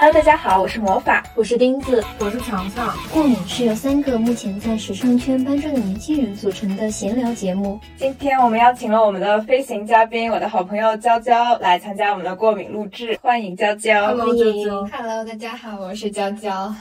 Hello，大家好，我是魔法，我是钉子，我是强强。过敏是由三个目前在时尚圈搬砖的年轻人组成的闲聊节目。今天我们邀请了我们的飞行嘉宾，我的好朋友娇娇来参加我们的过敏录制，欢迎娇娇。Hello，娇娇。Hello，大家好，我是娇娇。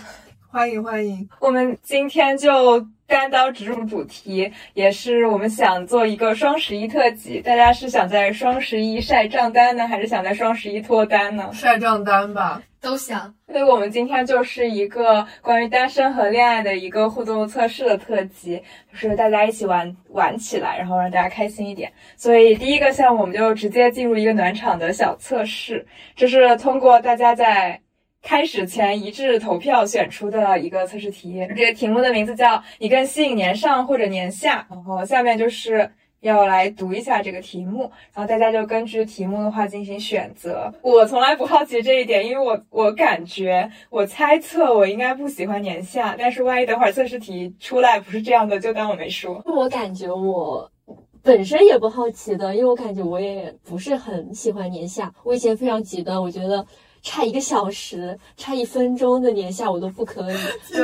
欢迎欢迎。我们今天就。单刀直入主题，也是我们想做一个双十一特辑。大家是想在双十一晒账单呢，还是想在双十一脱单呢？晒账单吧，都想。所以我们今天就是一个关于单身和恋爱的一个互动测试的特辑，就是大家一起玩玩起来，然后让大家开心一点。所以第一个项目我们就直接进入一个暖场的小测试，就是通过大家在。开始前一致投票选出的一个测试题，这个题目的名字叫“你更吸引年上或者年下”。然后下面就是要来读一下这个题目，然后大家就根据题目的话进行选择。我从来不好奇这一点，因为我我感觉我猜测我应该不喜欢年下，但是万一等会儿测试题出来不是这样的，就当我没说。我感觉我本身也不好奇的，因为我感觉我也不是很喜欢年下。我以前非常极端，我觉得。差一个小时，差一分钟的年下我都不可以。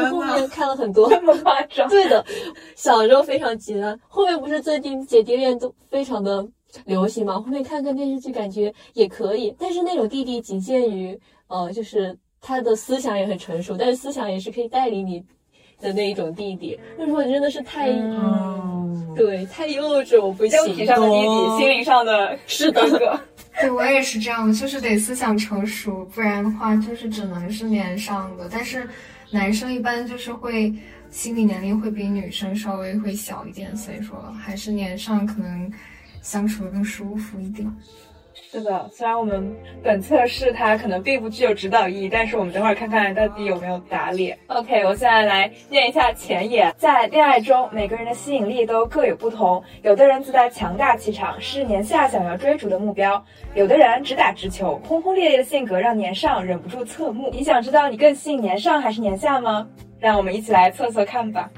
后面看了很多，这么夸张？对的，小时候非常极端。后面不是最近姐弟恋都非常的流行嘛？后面看看电视剧感觉也可以，但是那种弟弟仅限于呃，就是他的思想也很成熟，但是思想也是可以带领你的那一种弟弟。那如果真的是太，对，太幼稚，我不行。肉体上的弟弟，心灵上的是哥哥。对我也是这样的，就是得思想成熟，不然的话就是只能是年上的。但是男生一般就是会心理年龄会比女生稍微会小一点，所以说还是年上可能相处的更舒服一点。是的，虽然我们本测试它可能并不具有指导意义，但是我们等会儿看看到底有没有打脸。OK，我现在来念一下前言。在恋爱中，每个人的吸引力都各有不同，有的人自带强大气场，是年下想要追逐的目标；有的人直打直球，轰轰烈烈的性格让年上忍不住侧目。你想知道你更吸引年上还是年下吗？让我们一起来测测看吧。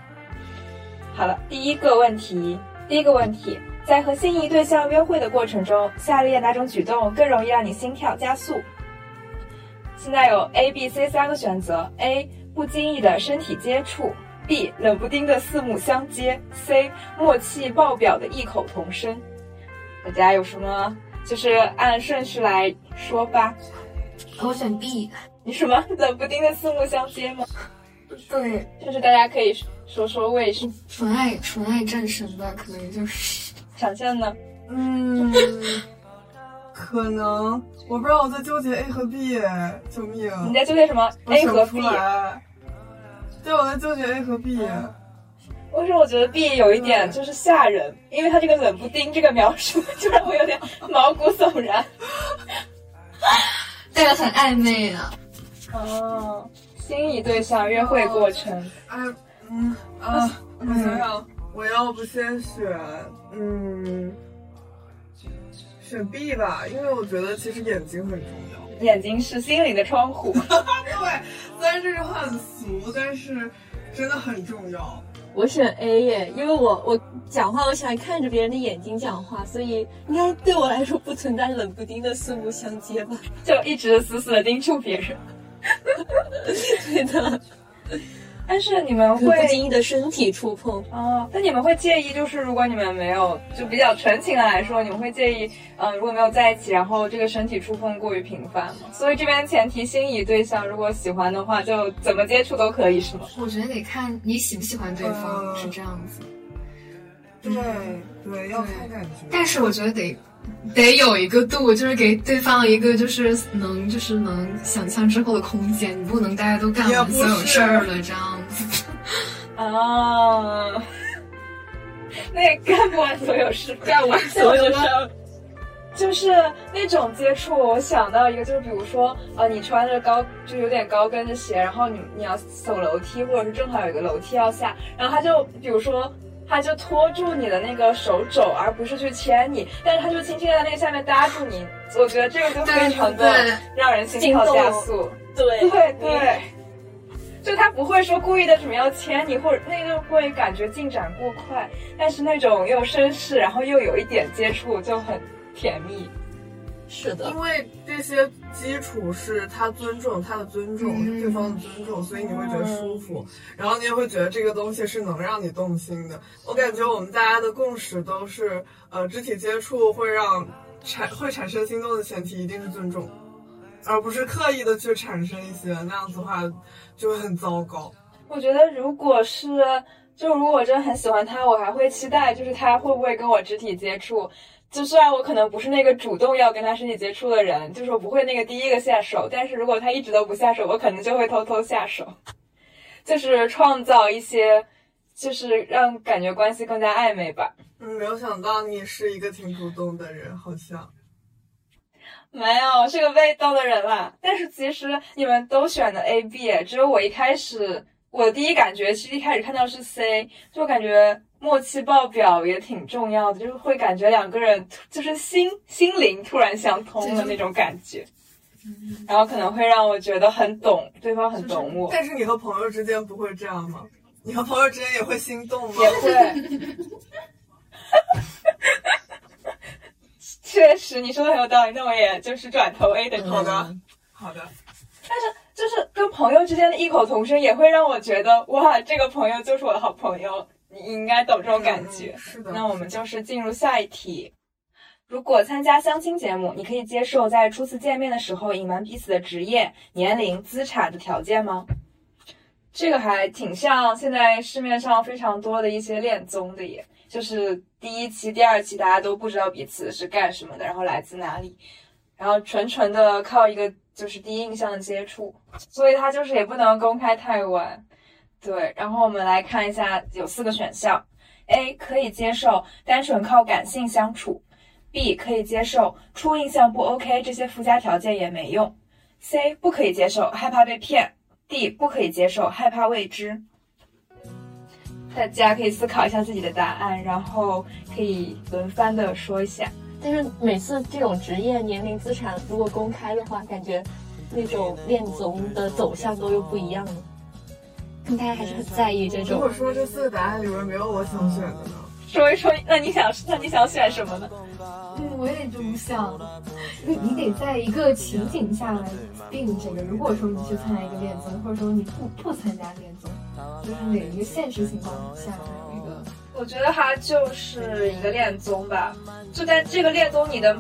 好了，第一个问题，第一个问题。在和心仪对象约会的过程中，下列哪种举动更容易让你心跳加速？现在有 A、B、C 三个选择：A. 不经意的身体接触；B. 冷不丁的四目相接；C. 默契爆表的异口同声。大家有什么？就是按顺序来说吧。我选 B。你什么？冷不丁的四目相接吗？对，就是大家可以说说为什么。纯爱，纯爱战神吧，可能就是。想象呢？嗯，可能我不知道我在纠结 A 和 B，救命！你在纠结什么？A 和 B？对，我在纠结 A 和 B。为什么我觉得 B 有一点就是吓人？因为他这个冷不丁这个描述就让我有点毛骨悚然，这个很暧昧啊。哦，心仪对象约会过程。哎，嗯啊，我想想。我要不先选，嗯，选 B 吧，因为我觉得其实眼睛很重要。眼睛是心灵的窗户。对，虽然这句话很俗，但是真的很重要。我选 A 耶，因为我我讲话我喜欢看着别人的眼睛讲话，所以应该对我来说不存在冷不丁的四目相接吧？就一直死死的盯住别人。对的。但是你们会不经意的身体触碰哦？那你们会介意，就是如果你们没有就比较纯情的来说，你们会介意，嗯，如果没有在一起，然后这个身体触碰过于频繁吗？所以这边前提心仪对象如果喜欢的话，就怎么接触都可以，是吗？我觉得得看你喜不喜欢对方，是这样子。对对，要看感觉。但是我觉得得。得有一个度，就是给对方一个就是能就是能想象之后的空间，你不能大家都干完所有事儿了这样子。啊 那也干不完所有事，干完所有事儿，就是那种接触。我想到一个，就是比如说，呃，你穿着高就有点高跟的鞋，然后你你要走楼梯，或者是正好有一个楼梯要下，然后他就比如说。他就拖住你的那个手肘，而不是去牵你，但是他就轻轻在那个下面搭住你。我觉得这个就非常的让人心跳加速。对对对，就他不会说故意的什么要牵你，或者那个会感觉进展过快，但是那种又绅士，然后又有一点接触就很甜蜜。是的，因为这些基础是他尊重他的尊重，嗯对方的尊重，所以你会觉得舒服，然后你也会觉得这个东西是能让你动心的。我感觉我们大家的共识都是，呃，肢体接触会让产会产生心动的前提一定是尊重，而不是刻意的去产生一些那样子的话就会很糟糕。我觉得如果是，就如果我真的很喜欢他，我还会期待，就是他会不会跟我肢体接触。就虽然我可能不是那个主动要跟他身体接触的人，就是我不会那个第一个下手，但是如果他一直都不下手，我可能就会偷偷下手，就是创造一些，就是让感觉关系更加暧昧吧。嗯，没有想到你是一个挺主动的人，好像。没有，是个被动的人啦。但是其实你们都选的 A B，只有我一开始，我的第一感觉其实一开始看到是 C，就感觉默契爆表也挺重要的，就是会感觉两个人就是心心灵突然相通的那种感觉，然后可能会让我觉得很懂对方，很懂我，但是你和朋友之间不会这样吗？你和朋友之间也会心动吗？也会。确实，你说的很有道理，那我也就是转投 A 的。好的嗯，好的。但是就是跟朋友之间的异口同声，也会让我觉得哇，这个朋友就是我的好朋友。你应该懂这种感觉。嗯是的。那我们就是进入下一题。如果参加相亲节目，你可以接受在初次见面的时候隐瞒彼此的职业、年龄、资产的条件吗？这个还挺像现在市面上非常多的一些恋综的耶，就是第一期、第二期大家都不知道彼此是干什么的，然后来自哪里，然后纯纯的靠一个就是第一印象的接触，所以他就是也不能公开太晚。对，然后我们来看一下，有四个选项：A 可以接受单纯靠感性相处；B 可以接受初印象不 OK，这些附加条件也没用；C 不可以接受害怕被骗；D 不可以接受害怕未知。大家可以思考一下自己的答案，然后可以轮番的说一下。但是每次这种职业、年龄、资产如果公开的话，感觉那种恋综的走向都又不一样了。大家还是很在意这种如果说这四个答案里面没有我想选的呢？说一说，那你想，那你想选什么呢？嗯，我也这么想。你你得在一个情景下来定这个。如果说你去参加一个恋综，或者说你不不参加恋综，就是哪一个现实情况下有一个我觉得它就是一个恋综吧，就在这个恋综，你的，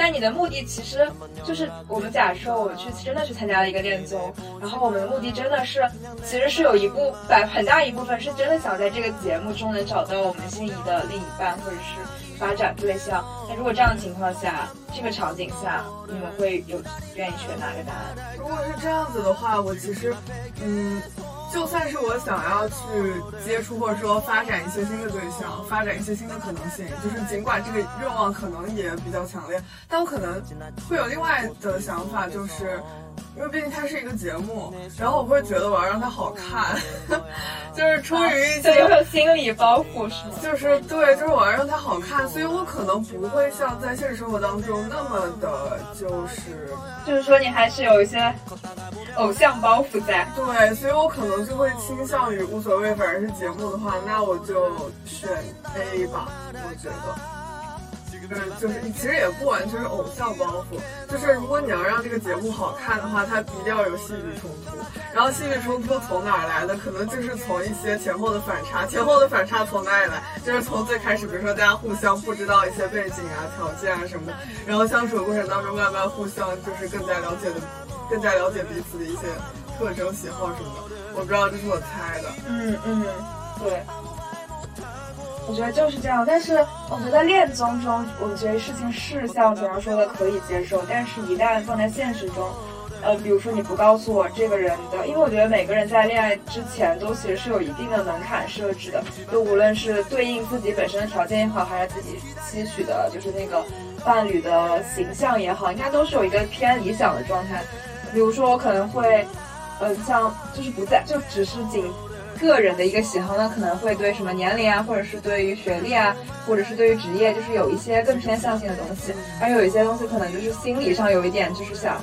但你的目的其实就是我们假设我去真的去参加了一个恋综，然后我们的目的真的是，其实是有一部百很大一部分是真的想在这个节目中能找到我们心仪的另一半或者是发展对象。那如果这样的情况下，这个场景下，你们会有愿意选哪个答案？如果是这样子的话，我其实，嗯，就算是我想要去接触或者说发展一些新的对象，发展一些新的可能性，就是尽管这个愿望可能也比较强烈，但我可能会有另外的想法，就是因为毕竟它是一个节目，然后我会觉得我要让它好看，就是出于一些。种心理包袱是吗？就是对，就是我要让它好看，所以我可能不会像在现实生活当中那么的，就是就是说你还是有一些偶像包袱在。对，所以我可能就会倾向于无所谓，反正是节目的话，那我就选 A 吧。我觉得，嗯，就是其实也不完全是偶像包袱，就是如果你要让这个节目好看的话，它一定要有戏剧冲突。然后戏剧冲突从哪儿来的？可能就是从一些前后的反差。前后的反差从哪里来？就是从最开始，比如说大家互相不知道一些背景啊、条件啊什么的，然后相处的过程当中，慢慢互相就是更加了解的，更加了解彼此的一些特征、喜好什么的。我不知道，这是我猜的。嗯嗯，对，我觉得就是这样。但是我觉得恋综中，我觉得事情是像小杨说的可以接受，但是一旦放在现实中，呃，比如说你不告诉我这个人的，因为我觉得每个人在恋爱之前都其实是有一定的门槛设置的，就无论是对应自己本身的条件也好，还是自己期许的，就是那个伴侣的形象也好，应该都是有一个偏理想的状态。比如说我可能会，嗯，像就是不在，就只是仅个人的一个喜好，那可能会对什么年龄啊，或者是对于学历啊，或者是对于职业，就是有一些更偏向性的东西，而有一些东西可能就是心理上有一点就是想。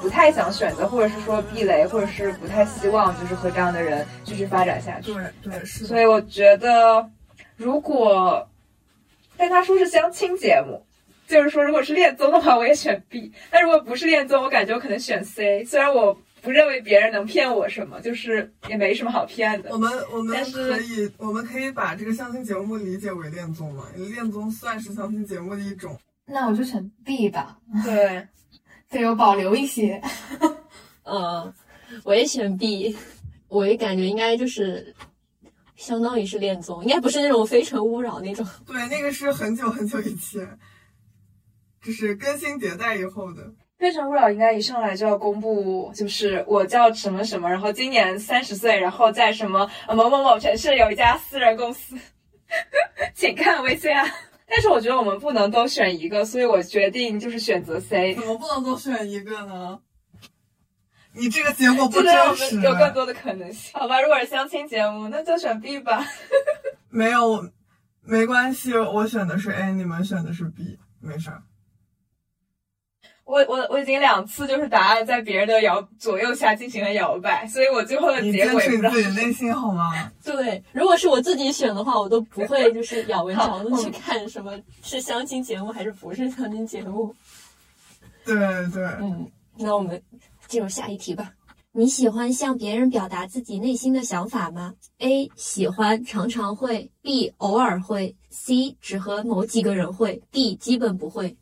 不太想选择，或者是说避雷，或者是不太希望，就是和这样的人继续发展下去。对对是。所以我觉得，如果，但他说是相亲节目，就是说，如果是恋综的话，我也选 B；但如果不是恋综，我感觉我可能选 C。虽然我不认为别人能骗我什么，就是也没什么好骗的。我们我们但是可以我们可以把这个相亲节目理解为恋综嘛？因为恋综算是相亲节目的一种。那我就选 B 吧，对，对我保留一些。呃，我也选 B，我也感觉应该就是相当于是恋综，应该不是那种非诚勿扰那种。对，那个是很久很久以前，就是更新迭代以后的。《非诚勿扰》应该一上来就要公布，就是我叫什么什么，然后今年三十岁，然后在什么呃某某某城市有一家私人公司，请看 VCR。但是我觉得我们不能都选一个，所以我决定就是选择 C，怎么不能都选一个呢？你这个结果不真实。们有更多的可能性。好吧，如果是相亲节目，那就选 B 吧。没有，没关系，我选的是 A，你们选的是 B，没事儿。我我我已经两次就是答案在别人的摇左右下进行了摇摆，所以我最后的结果也不知道坚持你自己是内心好吗？对，如果是我自己选的话，我都不会就是咬文嚼字去看什么是相亲节目还是不是相亲节目。对对，嗯，那我们进入下一题吧。你喜欢向别人表达自己内心的想法吗？A 喜欢，常常会；B 偶尔会；C 只和某几个人会；D 基本不会。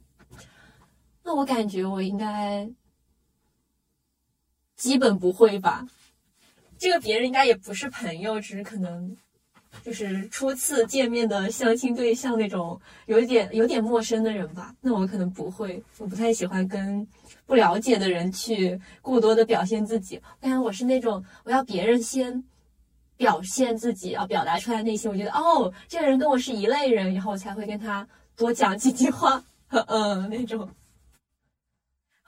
那我感觉我应该基本不会吧。这个别人应该也不是朋友，只是可能就是初次见面的相亲对象那种有点有点陌生的人吧。那我可能不会，我不太喜欢跟不了解的人去过多的表现自己。我感觉我是那种我要别人先表现自己，要表达出来内心。我觉得哦，这个人跟我是一类人，然后我才会跟他多讲几句话。嗯，那种。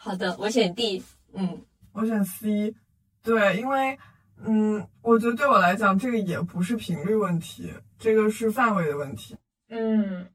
好的，我选 D。嗯，我选 C。对，因为嗯，我觉得对我来讲，这个也不是频率问题，这个是范围的问题。嗯，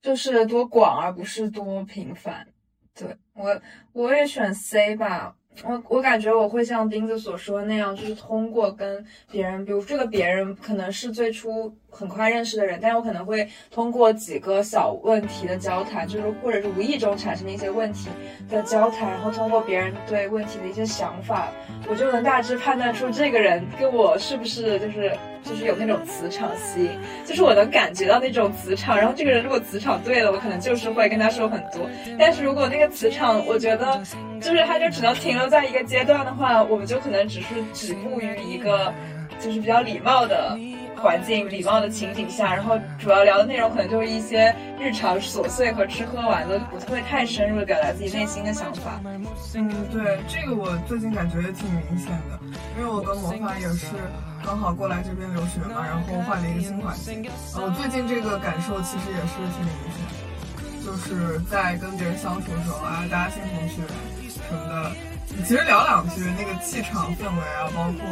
就是多广而不是多频繁。对我，我也选 C 吧。我我感觉我会像钉子所说那样，就是通过跟别人，比如这个别人可能是最初很快认识的人，但是我可能会通过几个小问题的交谈，就是或者是无意中产生的一些问题的交谈，然后通过别人对问题的一些想法，我就能大致判断出这个人跟我是不是就是就是有那种磁场吸引，就是我能感觉到那种磁场，然后这个人如果磁场对了，我可能就是会跟他说很多，但是如果那个磁场我觉得就是他就只能停留在一个阶段的话，我们就可能只是止步于一个就是比较礼貌的环境、礼貌的情景下，然后主要聊的内容可能就是一些日常琐碎和吃喝玩乐，就不会太深入的表达自己内心的想法。嗯，对，这个我最近感觉也挺明显的，因为我跟魔法也是刚好过来这边留学嘛，然后换了一个新环境，呃，我最近这个感受其实也是挺明显的，就是在跟别人相处的时候啊，大家新同学什么的，其实聊两句，那个气场氛围啊，包括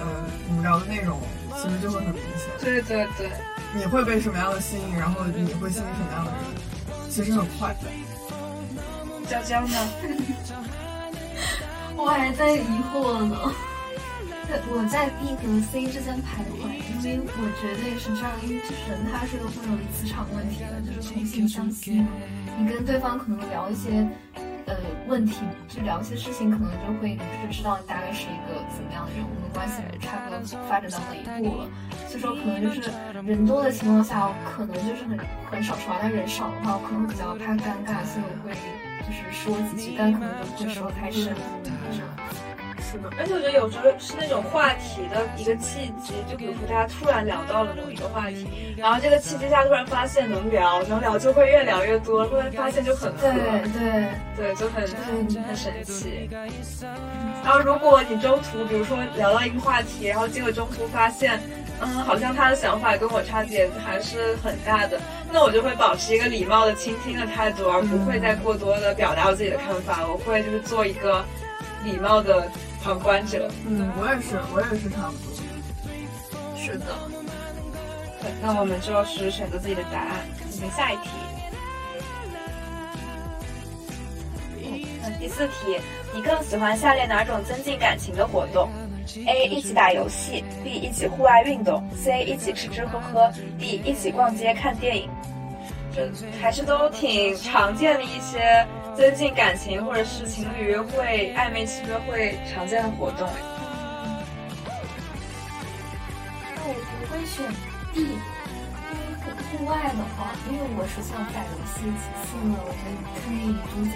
呃你们聊的内容，其实就会很明显。对对对，你会被什么样的吸引，然后你会吸引什么样的人，其实很快。娇娇呢？我还在疑惑呢。我在 B 和 C 之间徘徊，因为我觉得也是这样，因为就是人他是个会有磁场问题的，就是同性相吸。你跟对方可能聊一些呃问题，就聊一些事情，可能就会就知道你大概是一个怎么样的人，我们关系差不多发展到哪一步了。所以说可能就是人多的情况下，我可能就是很很少说话，但人少的话，我可能比较怕尴尬，所以我会就是说几句，但可能就不会说太深。是的，而且我觉得有时候是那种话题的一个契机，就比如说大家突然聊到了某一个话题，然后这个契机下突然发现能聊，能聊就会越聊越多，突然发现就很合，对对对，就很很神奇。然后如果你中途比如说聊到一个话题，然后结果中途发现，嗯，好像他的想法跟我差别还是很大的，那我就会保持一个礼貌的倾听的态度，而不会再过多的表达我自己的看法，我会就是做一个礼貌的。旁观者，嗯，我也是，我也是差不多。是的，对，那我们就是选择自己的答案，进行下一题。嗯，第四题，你更喜欢下列哪种增进感情的活动？A. 一起打游戏，B. 一起户外运动，C. 一起吃吃喝喝，D. 一起逛街看电影。这还是都挺常见的一些增进感情或者是情侣约会、暧昧期约会常见的活动。那我不会选 D，因为户外的话，因为我是想打游戏，其次呢，我觉得看电影中间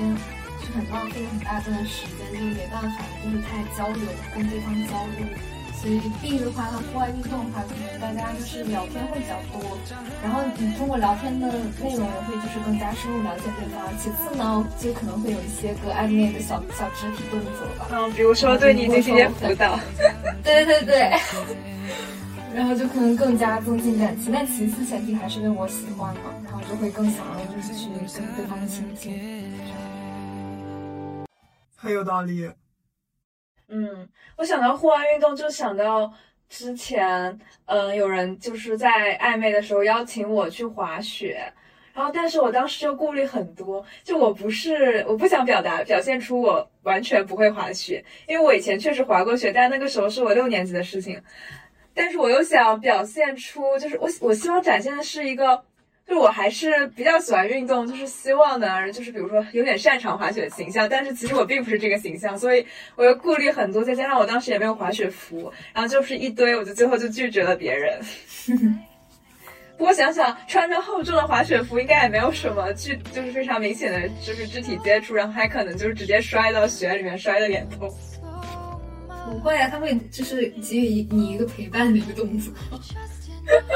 是很浪费很大段时间，就是没办法，就是太交流，跟对方交流。所以 B 的话，它户外运动的话，可能大家就是聊天会比较多，然后你通过聊天的内容也会就是更加深入了解对方。其次呢，就可能会有一些个暧昧的小小肢体动作吧，嗯，比如说对你进行一些辅导。对对对。然后就可能更加增进感情，但其次前提还是因为我喜欢嘛，然后就会更想要就是去跟对方亲近。很有道理。嗯，我想到户外运动，就想到之前，嗯，有人就是在暧昧的时候邀请我去滑雪，然后但是我当时就顾虑很多，就我不是我不想表达表现出我完全不会滑雪，因为我以前确实滑过雪，但那个时候是我六年级的事情。但是我又想表现出，就是我我希望展现的是一个，就我还是比较喜欢运动，就是希望能就是比如说有点擅长滑雪的形象，但是其实我并不是这个形象，所以我又顾虑很多，再加上我当时也没有滑雪服，然后就是一堆，我就最后就拒绝了别人。不过想想穿着厚重的滑雪服，应该也没有什么具，就是非常明显的就是肢体接触，然后还可能就是直接摔到雪里面，摔的脸痛。不会啊，他会就是给予你一个陪伴的一个动作。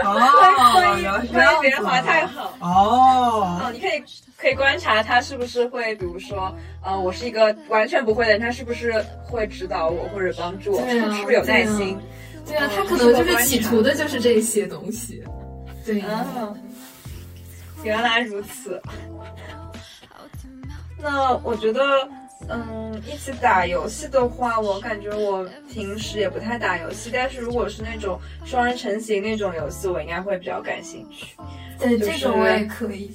哦，万 一原来是这万样一别人滑太好。哦，哦，你可以可以观察他是不是会，比如说，呃，我是一个完全不会的人，他是不是会指导我或者帮助我，对啊是不是有耐心？对啊，他可能就是企图的就是这些东西。对，啊，原来如此。那我觉得，嗯，一起打游戏的话，我感觉我平时也不太打游戏，但是如果是那种双人成行那种游戏，我应该会比较感兴趣。对就是这种我也可以。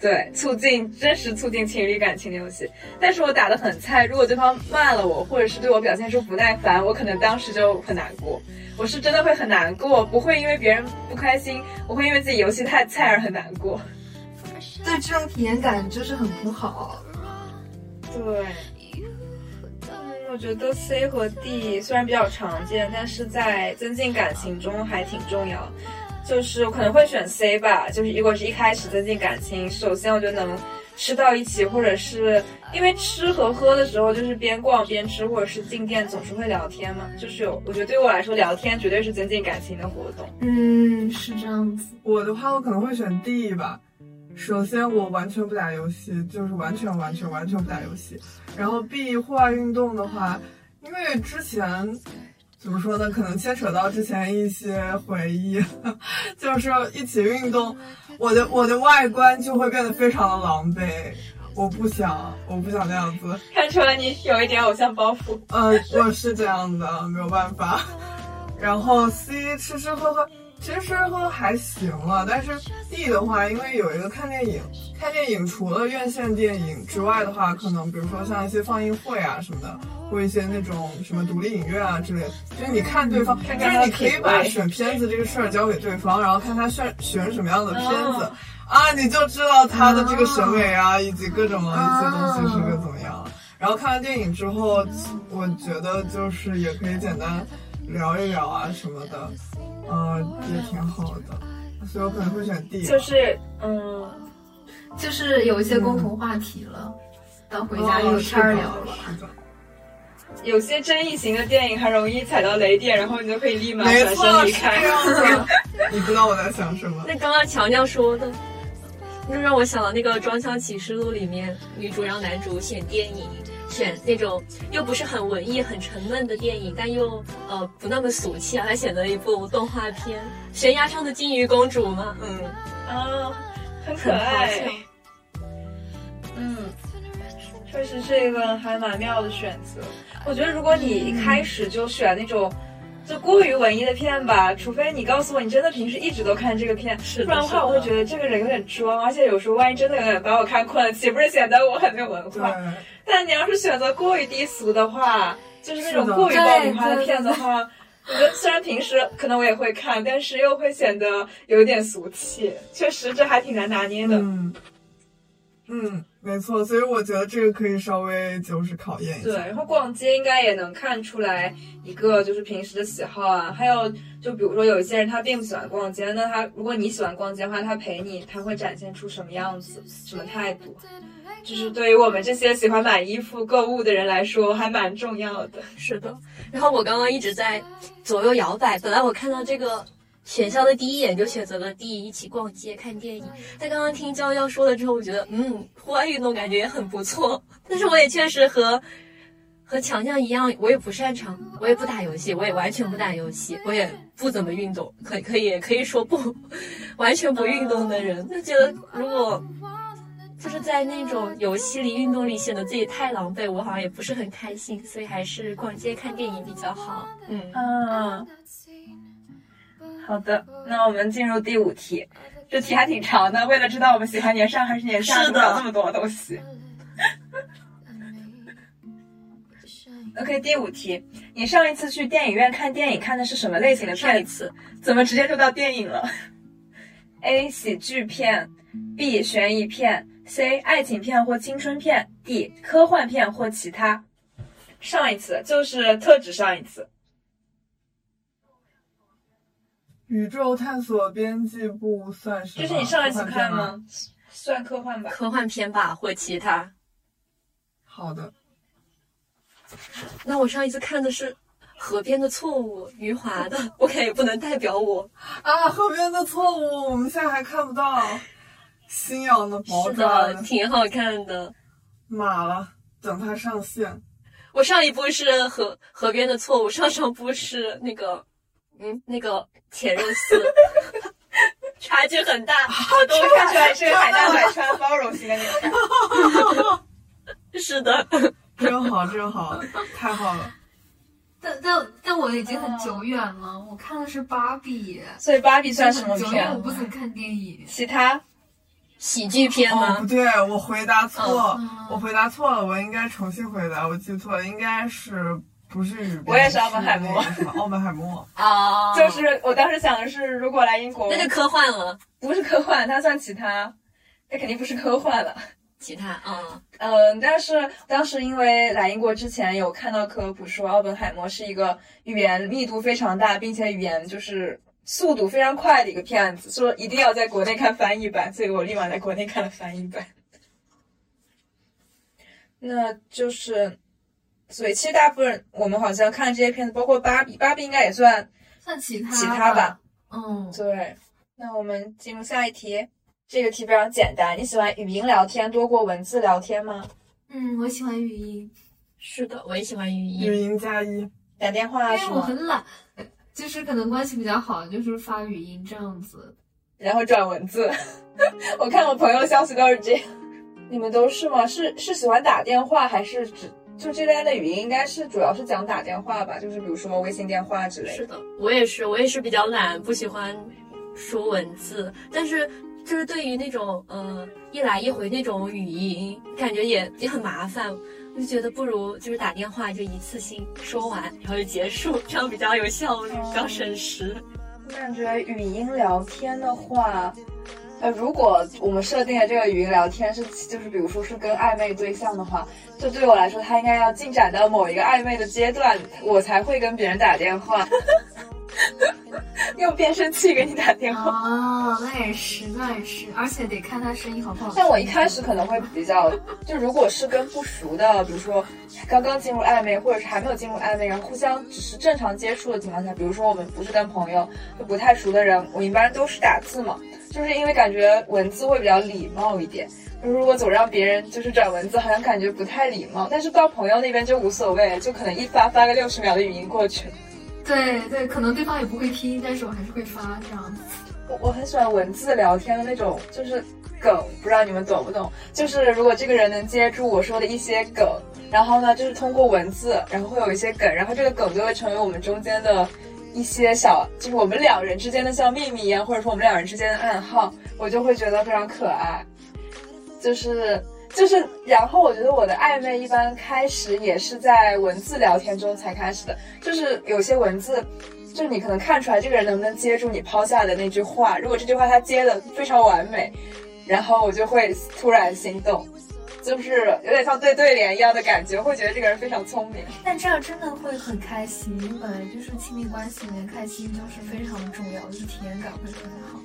对，促进真实促进情侣感情的游戏，但是我打的很菜，如果对方骂了我，或者是对我表现出不耐烦，我可能当时就很难过。我是真的会很难过，不会因为别人不开心，我会因为自己游戏太菜而很难过。对这种体验感就是很不好。对，嗯，我觉得 C 和 D 虽然比较常见，但是在增进感情中还挺重要。就是我可能会选 C 吧，就是如果是一开始增进感情，首先我觉得能吃到一起，或者是因为吃和喝的时候就是边逛边吃，或者是进店总是会聊天嘛，就是有，我觉得对我来说聊天绝对是增进感情的活动。嗯，是这样子。我的话，我可能会选 D 吧。首先，我完全不打游戏，就是完全完全完全不打游戏。然后 B 户外运动的话，因为之前怎么说呢，可能牵扯到之前一些回忆，就是一起运动，我的我的外观就会变得非常的狼狈。我不想，我不想那样子。看出来你有一点偶像包袱。呃，我是这样的，没有办法。然后 C 吃吃喝喝，其实吃吃喝喝还行了，但是 D 的话，因为有一个看电影，看电影除了院线电影之外的话，可能比如说像一些放映会啊什么的，或一些那种什么独立影院啊之类的，就是你看对方，就是你可以把选片子这个事儿交给对方，然后看他选选什么样的片子。哦啊，你就知道他的这个审美啊，以及各种的一些东西是个怎么样。然后看完电影之后，我觉得就是也可以简单聊一聊啊什么的，嗯、也挺好的。所以我可能会选 D。就是，嗯，就是有一些共同话题了，到回家就有天儿聊了。有些争议型的电影很容易踩到雷点，然后你就可以立马转，身离是开这。样的。你知道我在想什么？那刚刚强强说的，就让我想到那个《装腔启示录》里面，女主让男主选电影，选那种又不是很文艺、很沉闷的电影，但又呃不那么俗气啊。他选了一部动画片《悬崖上的金鱼公主》吗，嗯，啊，很可爱。嗯，确实是一个还蛮妙的选择。我觉得如果你一开始就选那种。就过于文艺的片吧，除非你告诉我你真的平时一直都看这个片，是不然的话我会觉得这个人有点装，而且有时候万一真的有点把我看困了，岂不是显得我很没有文化？，但你要是选择过于低俗的话，就是那种过于爆米花的片的话，我觉得虽然平时可能我也会看，但是又会显得有点俗气。确实，这还挺难拿捏的。嗯嗯，没错，所以我觉得这个可以稍微就是考验一下对，然后逛街应该也能看出来一个就是平时的喜好啊，还有就比如说有一些人他并不喜欢逛街，那他如果你喜欢逛街的话，他陪你他会展现出什么样子、什么态度，就是对于我们这些喜欢买衣服、购物的人来说还蛮重要的。是的。然后我刚刚一直在左右摇摆，本来我看到这个选校的第一眼就选择了 D，一起逛街看电影。在刚刚听娇娇说了之后，我觉得嗯，户外运动感觉也很不错。但是我也确实和和强强一样，我也不擅长，我也不打游戏，我也完全不打游戏，我也不怎么运动，可可以可以说不 完全不运动的人，就觉得如果。就是在那种游戏里、运动里显得自己太狼狈，我好像也不是很开心，所以还是逛街看电影比较好。嗯，嗯，好的，那我们进入第五题，这题还挺长的。为了知道我们喜欢年上还是年下，是的读了这么多东西。OK，第五题，你上一次去电影院看电影看的是什么类型的上一片子？次怎么直接就到电影了？A. 喜剧片，B. 悬疑片，C. 爱情片或青春片，D. 科幻片或其他。上一次就是特指上一次。宇宙探索编辑部算是吗？这是你上一次看？吗？算科幻吧。科幻片吧，或其他。好的，那我上一次看的是《河边的错误》，余华的，我看也不能代表我。啊，河边的错误我们现在还看不到，新阳的爆是的，挺好看的。马了，等它上线。我上一部是《河河边的错误》，上上部是那个，嗯，那个铁肉丝，差距很大。我都我看出来是个海纳百川、包容型的女人。是的，真好，真好，太好了！但但但我已经很久远了，我看的是芭比，所以芭比算什么片久远，我？不怎么看电影。其他喜剧片哦，吗不？对，我回答错，嗯我回答错了，我应该重新回答，我记错了，应该是不是？我也是奥本海默奥本海默。啊就是我当时想的是，如果来英国，那就科幻了。不是科幻，它算其他，那肯定不是科幻了。其他，嗯，嗯，但是当时因为来英国之前有看到科普说，奥本海默是一个语言密度非常大，并且语言就是速度非常快的一个片子，说一定要在国内看翻译版，所以我立马在国内看了翻译版。那就是，所以其实大部分我们好像看这些片子，包括芭比，芭比应该也算算其他其他吧。嗯，对，那我们进入下一题。这个题非常简单，你喜欢语音聊天多过文字聊天吗？嗯，我喜欢语音，是的，我也喜欢语音语音。加一，打电话因为我？很懒，就是可能关系比较好，就是发语音这样子。然后转文字。我看我朋友消息都是这样。你们都是吗？是是喜欢打电话，还是只就这边的语音应该是主要是讲打电话吧？就是比如说微信电话之类的。是的，我也是，我也是比较懒，不喜欢说文字，但是。就是对于那种呃一来一回那种语音，感觉也也很麻烦，我就觉得不如就是打电话就一次性说完，然后就结束，这样比较有效率，比较省时。我感觉语音聊天的话，呃，如果我们设定的这个语音聊天是就是比如说是跟暧昧对象的话，就对我来说，他应该要进展到某一个暧昧的阶段，我才会跟别人打电话。用变声器给你打电话。哦，那也是，那也是，而且得看他声音好不好听。但我一开始可能会比较，就如果是跟不熟的，比如说刚刚进入暧昧，或者是还没有进入暧昧，然后互相只是正常接触的情况下，比如说我们不是跟朋友，就不太熟的人，我一般都是打字嘛，就是因为感觉文字会比较礼貌一点。如果总让别人就是转文字，好像感觉不太礼貌。但是到朋友那边就无所谓，就可能一发发个六十秒的语音过去。对对，可能对方也不会听，但是我还是会发这样子。我我很喜欢文字聊天的那种，就是梗，不知道你们懂不懂？就是如果这个人能接住我说的一些梗，然后呢，就是通过文字，然后会有一些梗，然后这个梗就会成为我们中间的一些小，就是我们两人之间的像秘密一样，或者说我们两人之间的暗号，我就会觉得非常可爱。就是就是，然后我觉得我的暧昧一般开始也是在文字聊天中才开始的，就是有些文字。就是你可能看出来这个人能不能接住你抛下的那句话。如果这句话他接的非常完美，然后我就会突然心动，就是有点像对对联一样的感觉，会觉得这个人非常聪明。但这样真的会很开心，本来就是亲密关系里面开心就是非常重要，就是体验感会特别好。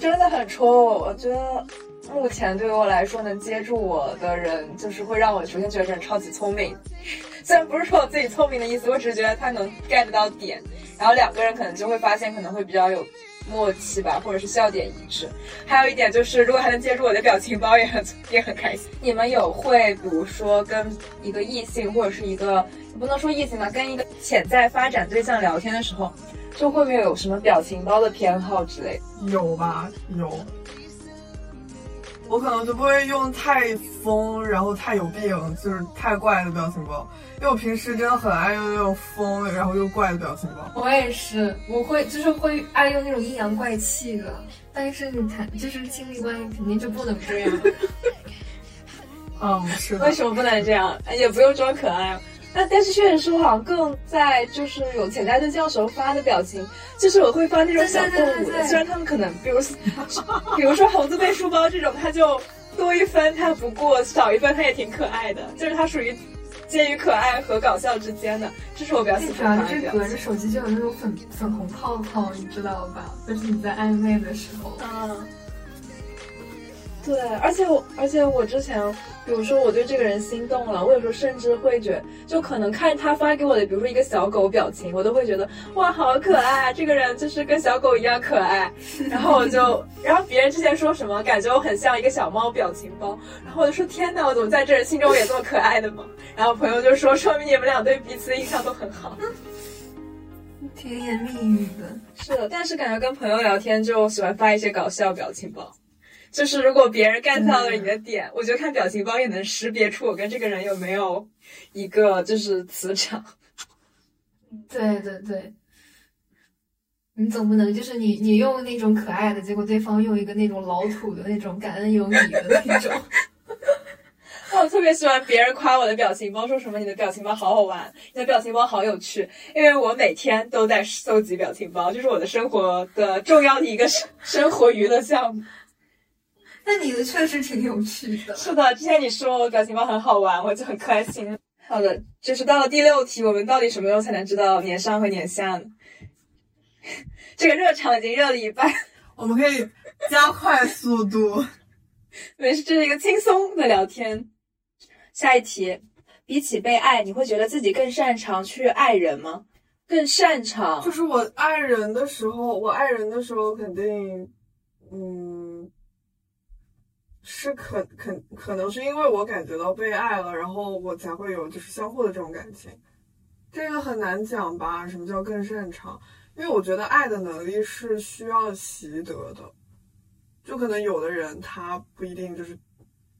真的很戳我，我觉得目前对于我来说能接住我的人，就是会让我首先觉得这人超级聪明。虽然不是说我自己聪明的意思，我只是觉得他能 get 到点，然后两个人可能就会发现可能会比较有默契吧，或者是笑点一致。还有一点就是，如果还能接住我的表情包，也很也很开心。你们有会比如说跟一个异性或者是一个不能说异性吧，跟一个潜在发展对象聊天的时候，就会不会有什么表情包的偏好之类？有吧，有。我可能就不会用太疯，然后太有病，就是太怪的表情包。因为我平时真的很爱用那种疯，然后又怪的表情包。我也是，我会就是会爱用那种阴阳怪气的。但是你谈就是亲密关系，肯定就不能这样。嗯，是。为什么不能这样？也不用装可爱。那但是确实是我好像更在就是有潜在对象时候发的表情，就是我会发那种小动物的。虽然他们可能，比如比如说猴子背书包这种，它就多一分它不过，少一分它也挺可爱的。就是它属于介于可爱和搞笑之间的，这是我比较喜欢的。就是隔着手机就有那种粉粉红泡泡，你知道吧？就是你在暧昧的时候。嗯。对，而且我，而且我之前，比如说我对这个人心动了，我有时候甚至会觉，就可能看他发给我的，比如说一个小狗表情，我都会觉得哇，好可爱，这个人就是跟小狗一样可爱。然后我就，然后别人之前说什么，感觉我很像一个小猫表情包，然后我就说天哪，我怎么在这人心中也这么可爱的吗？然后朋友就说，说明你们俩对彼此的印象都很好，甜言蜜语的。是的，但是感觉跟朋友聊天就喜欢发一些搞笑表情包。就是如果别人 get 到了你的点，我觉得看表情包也能识别出我跟这个人有没有一个就是磁场。对对对，你总不能就是你你用那种可爱的，结果对方用一个那种老土的那种感恩有你的那种。我特别喜欢别人夸我的表情包，说什么你的表情包好好玩，你的表情包好有趣，因为我每天都在搜集表情包，就是我的生活的重要的一个生生活娱乐项目。那你的确实挺有趣的。是的，之前你说我表情包很好玩，我就很开心。好的，就是到了第六题，我们到底什么时候才能知道年上和年下呢？这个热场已经热了一半，我们可以加快速度。没事，这是一个轻松的聊天。下一题，比起被爱，你会觉得自己更擅长去爱人吗？更擅长？就是我爱人的时候，我爱人的时候肯定，嗯。是可可可能是因为我感觉到被爱了，然后我才会有就是相互的这种感情，这个很难讲吧？什么叫更擅长？因为我觉得爱的能力是需要习得的，就可能有的人他不一定就是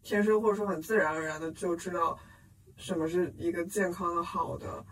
天生或者说很自然而然的就知道什么是一个健康的好的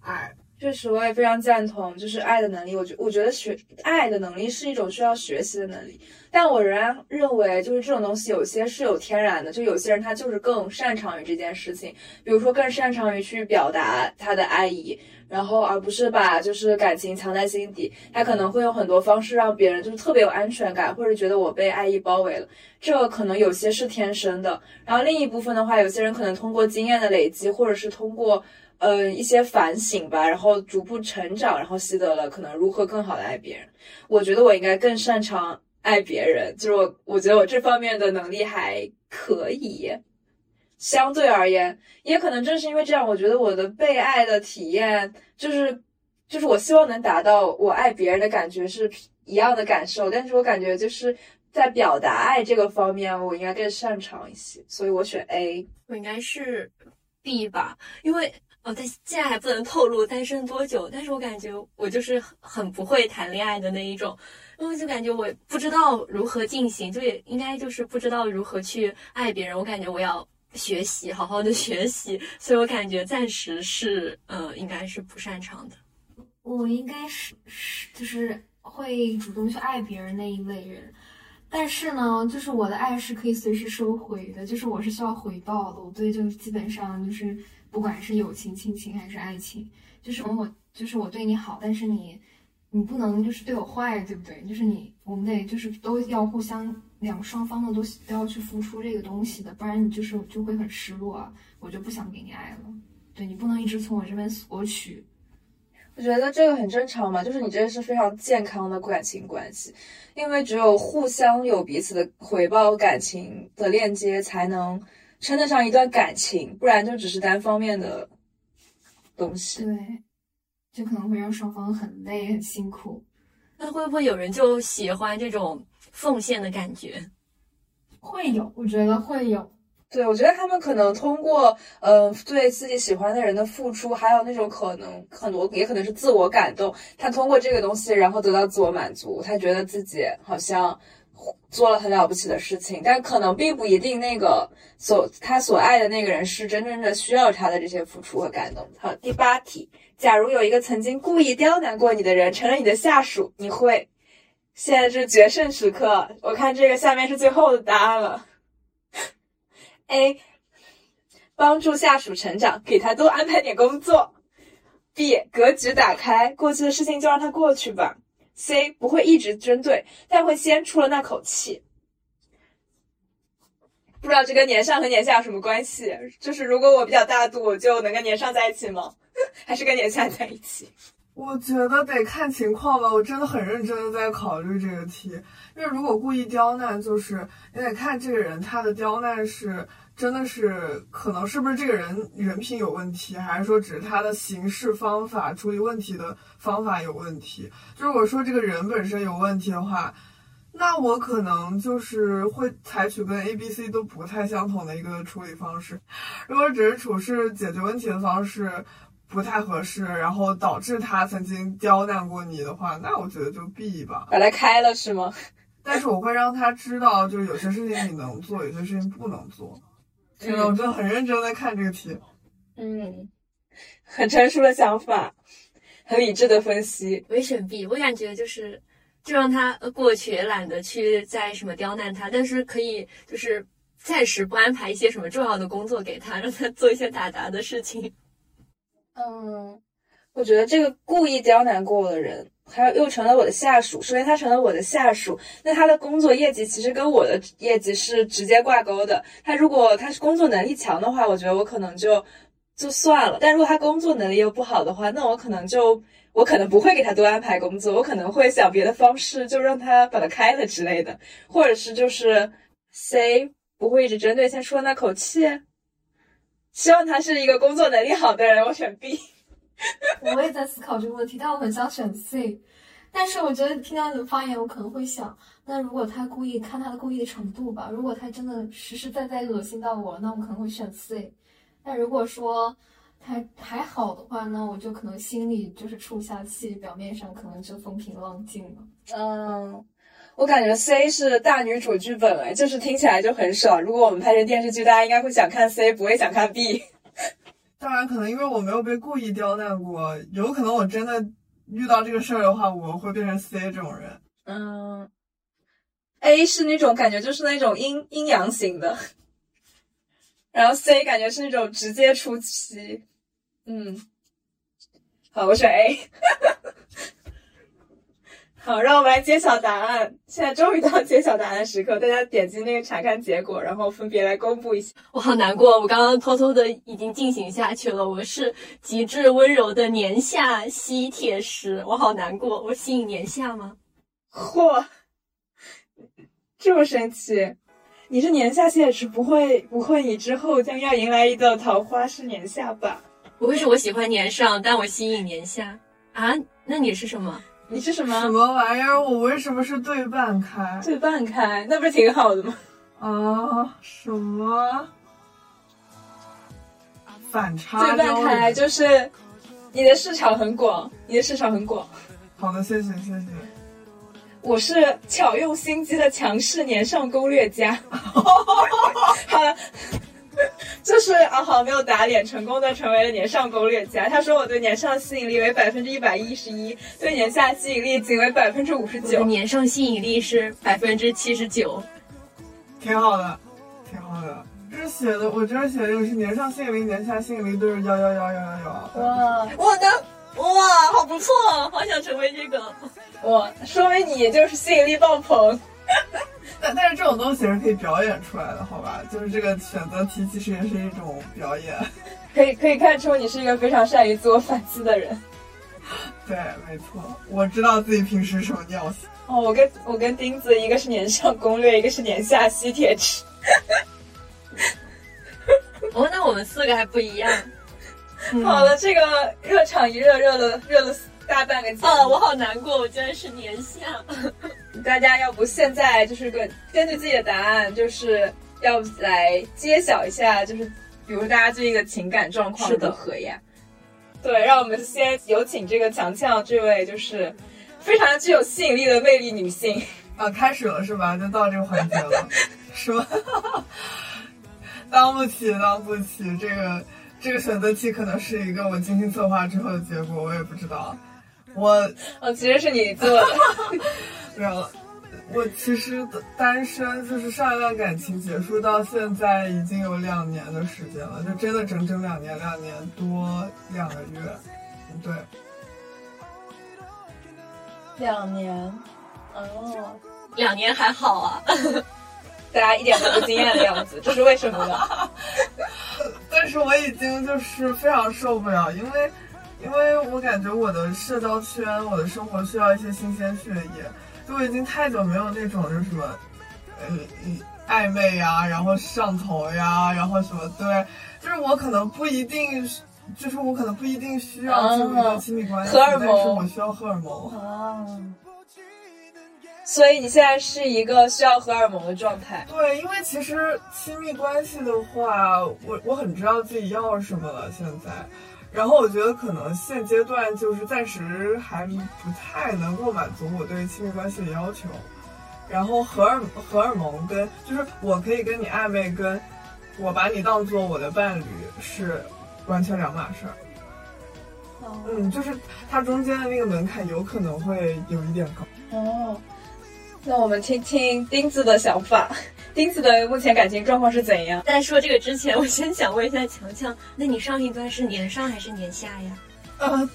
爱。确实，我也非常赞同，就是爱的能力。我觉我觉得学爱的能力是一种需要学习的能力，但我仍然认为，就是这种东西有些是有天然的，就有些人他就是更擅长于这件事情，比如说更擅长于去表达他的爱意，然后而不是把就是感情藏在心底。他可能会有很多方式让别人就是特别有安全感，或者觉得我被爱意包围了。这个可能有些是天生的，然后另一部分的话，有些人可能通过经验的累积，或者是通过。呃，一些反省吧，然后逐步成长，然后习得了可能如何更好的爱别人。我觉得我应该更擅长爱别人，就是我，我觉得我这方面的能力还可以。相对而言，也可能正是因为这样，我觉得我的被爱的体验，就是，就是我希望能达到我爱别人的感觉是一样的感受，但是我感觉就是在表达爱这个方面，我应该更擅长一些，所以我选 A。我应该是 B 吧，因为。哦，但现在还不能透露单身多久，但是我感觉我就是很不会谈恋爱的那一种，因为就感觉我不知道如何进行，就也应该就是不知道如何去爱别人。我感觉我要学习，好好的学习，所以我感觉暂时是，呃，应该是不擅长的。我应该是是就是会主动去爱别人那一类人，但是呢，就是我的爱是可以随时收回的，就是我是需要回报的。我对就基本上就是。不管是友情、亲情还是爱情，就是我，就是我对你好，但是你，你不能就是对我坏，对不对？就是你，我们得就是都要互相两双方的都都要去付出这个东西的，不然你就是就会很失落。我就不想给你爱了，对你不能一直从我这边索取。我觉得这个很正常嘛，就是你这是非常健康的感情关系，因为只有互相有彼此的回报感情的链接，才能称得上一段感情，不然就只是单方面的东西。对，就可能会让双方很累很辛苦。那会不会有人就喜欢这种奉献的感觉？会有，我觉得会有。对，我觉得他们可能通过，呃，对自己喜欢的人的付出，还有那种可能很多，也可能是自我感动。他通过这个东西，然后得到自我满足，他觉得自己好像做了很了不起的事情，但可能并不一定那个所他所爱的那个人是真正的需要他的这些付出和感动。好，第八题，假如有一个曾经故意刁难过你的人成了你的下属，你会？现在是决胜时刻，我看这个下面是最后的答案了。A，帮助下属成长，给他多安排点工作。B，格局打开，过去的事情就让它过去吧。C，不会一直针对，但会先出了那口气。不知道这跟年上和年下有什么关系？就是如果我比较大度，我就能跟年上在一起吗？还是跟年下在一起？我觉得得看情况吧。我真的很认真的在考虑这个题，因为如果故意刁难，就是你得看这个人他的刁难是真的是可能是不是这个人人品有问题，还是说只是他的行事方法处理问题的方法有问题。就如果说这个人本身有问题的话，那我可能就是会采取跟 A、B、C 都不太相同的一个处理方式。如果只是处事解决问题的方式。不太合适，然后导致他曾经刁难过你的话，那我觉得就 B 吧，把他开了是吗？但是我会让他知道，就是有些事情你能做，有些事情不能做。真的，我真的很认真在看这个题。嗯，很成熟的想法，很理智的分析。我也选 B，我感觉就是就让他过去，懒得去再什么刁难他，但是可以就是暂时不安排一些什么重要的工作给他，让他做一些打杂的事情。嗯，我觉得这个故意刁难过我的人，还有又成了我的下属。首先，他成了我的下属，那他的工作业绩其实跟我的业绩是直接挂钩的。他如果他是工作能力强的话，我觉得我可能就就算了。但如果他工作能力又不好的话，那我可能就我可能不会给他多安排工作，我可能会想别的方式，就让他把他开了之类的，或者是就是 C 不会一直针对，先说那口气。希望他是一个工作能力好的人，我选 B。我也在思考这个问题，但我很想选 C。但是我觉得听到你的发言，我可能会想，那如果他故意，看他的故意的程度吧。如果他真的实实在在恶心到我，那我可能会选 C。但如果说他还好的话，那我就可能心里就是出下气，表面上可能就风平浪静了。嗯。我感觉 C 是大女主剧本哎，就是听起来就很爽。如果我们拍成电视剧，大家应该会想看 C，不会想看 B。当然，可能因为我没有被故意刁难过，有可能我真的遇到这个事儿的话，我会变成 C 这种人。嗯，A 是那种感觉就是那种阴阴阳型的，然后 C 感觉是那种直接出击。嗯，好，我选 A。好，让我们来揭晓答案。现在终于到揭晓答案时刻，大家点击那个查看结果，然后分别来公布一下。我好难过，我刚刚偷偷的已经进行下去了。我是极致温柔的年下吸铁石，我好难过。我吸引年下吗？嚯，这么神奇！你是年下吸铁石，不会不会，你之后将要迎来一道桃花是年下吧？不会是我喜欢年上，但我吸引年下啊？那你是什么？你是什么什么玩意儿？我为什么是对半开？对半开，那不是挺好的吗？啊，什么反差？对半开就是你的市场很广，你的市场很广。好的，谢谢谢谢。我是巧用心机的强势年上攻略家。好了。就是啊，好没有打脸，成功的成为了年上攻略家。他说我对年上吸引力为百分之一百一十一，对年下吸引力仅为百分之五十九。年上吸引力是百分之七十九，挺好的，挺好的。这是写的，我这儿写的就是年上吸引力，年下吸引力都是幺幺幺幺幺幺。哇，我的哇，好不错，好想成为这个。哇，说明你就是吸引力爆棚。但但是这种东西是可以表演出来的，好吧？就是这个选择题其实也是一种表演。可以可以看出你是一个非常善于自我反思的人。对，没错，我知道自己平时什么尿性。哦，我跟我跟钉子，一个是年上攻略，一个是年下吸铁池。哦，那我们四个还不一样。好了，这个热场一热，热了热了大半个节。哦，我好难过，我居然是年下。大家要不现在就是根根据自己的答案，就是要来揭晓一下，就是比如大家最近的情感状况如何呀？对，让我们先有请这个强强这位就是非常具有吸引力的魅力女性 啊，开始了是吧？就到这个环节了，是吧？当不起，当不起，这个这个选择题可能是一个我精心策划之后的结果，我也不知道。我哦，其实是你做的，没有了。我其实单身，就是上一段感情结束到现在已经有两年的时间了，就真的整整两年，两年多两个月，对，两年，哦，两年还好啊，大家一点都不惊艳的样子，这是为什么呢？但是我已经就是非常受不了，因为因为我感觉我的社交圈，我的生活需要一些新鲜血液。就我已经太久没有那种就是什么，呃，暧昧呀，然后上头呀，然后什么对，就是我可能不一定，就是我可能不一定需要进入亲密关系，但是我需要荷尔蒙。啊，所以你现在是一个需要荷尔蒙的状态。对，因为其实亲密关系的话，我我很知道自己要什么了，现在。然后我觉得可能现阶段就是暂时还不太能够满足我对亲密关系的要求。然后荷尔荷尔蒙跟就是我可以跟你暧昧，跟我把你当做我的伴侣是完全两码事儿。嗯，就是它中间的那个门槛有可能会有一点高。哦，那我们听听钉子的想法。钉子的目前感情状况是怎样？在说这个之前，我先想问一下强强，那你上一段是年上还是年下呀？呃，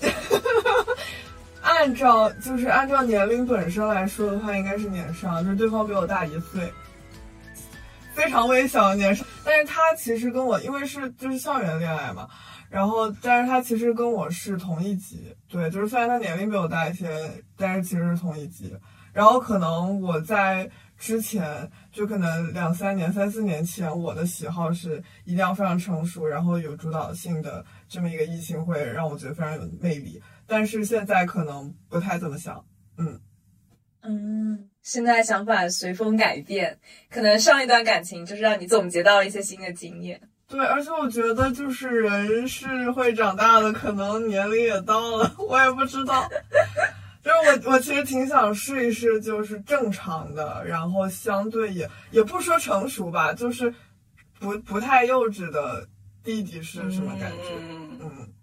按照就是按照年龄本身来说的话，应该是年上，就是对方比我大一岁，非常微小的年上。但是他其实跟我因为是就是校园恋爱嘛，然后但是他其实跟我是同一级，对，就是虽然他年龄比我大一些，但是其实是同一级。然后可能我在。之前就可能两三年、三四年前，我的喜好是一定要非常成熟，然后有主导性的这么一个异性会让我觉得非常有魅力。但是现在可能不太这么想，嗯嗯，现在想法随风改变，可能上一段感情就是让你总结到了一些新的经验。对，而且我觉得就是人是会长大的，可能年龄也到了，我也不知道。就是我，我其实挺想试一试，就是正常的，然后相对也也不说成熟吧，就是不不太幼稚的弟弟是什么感觉？嗯，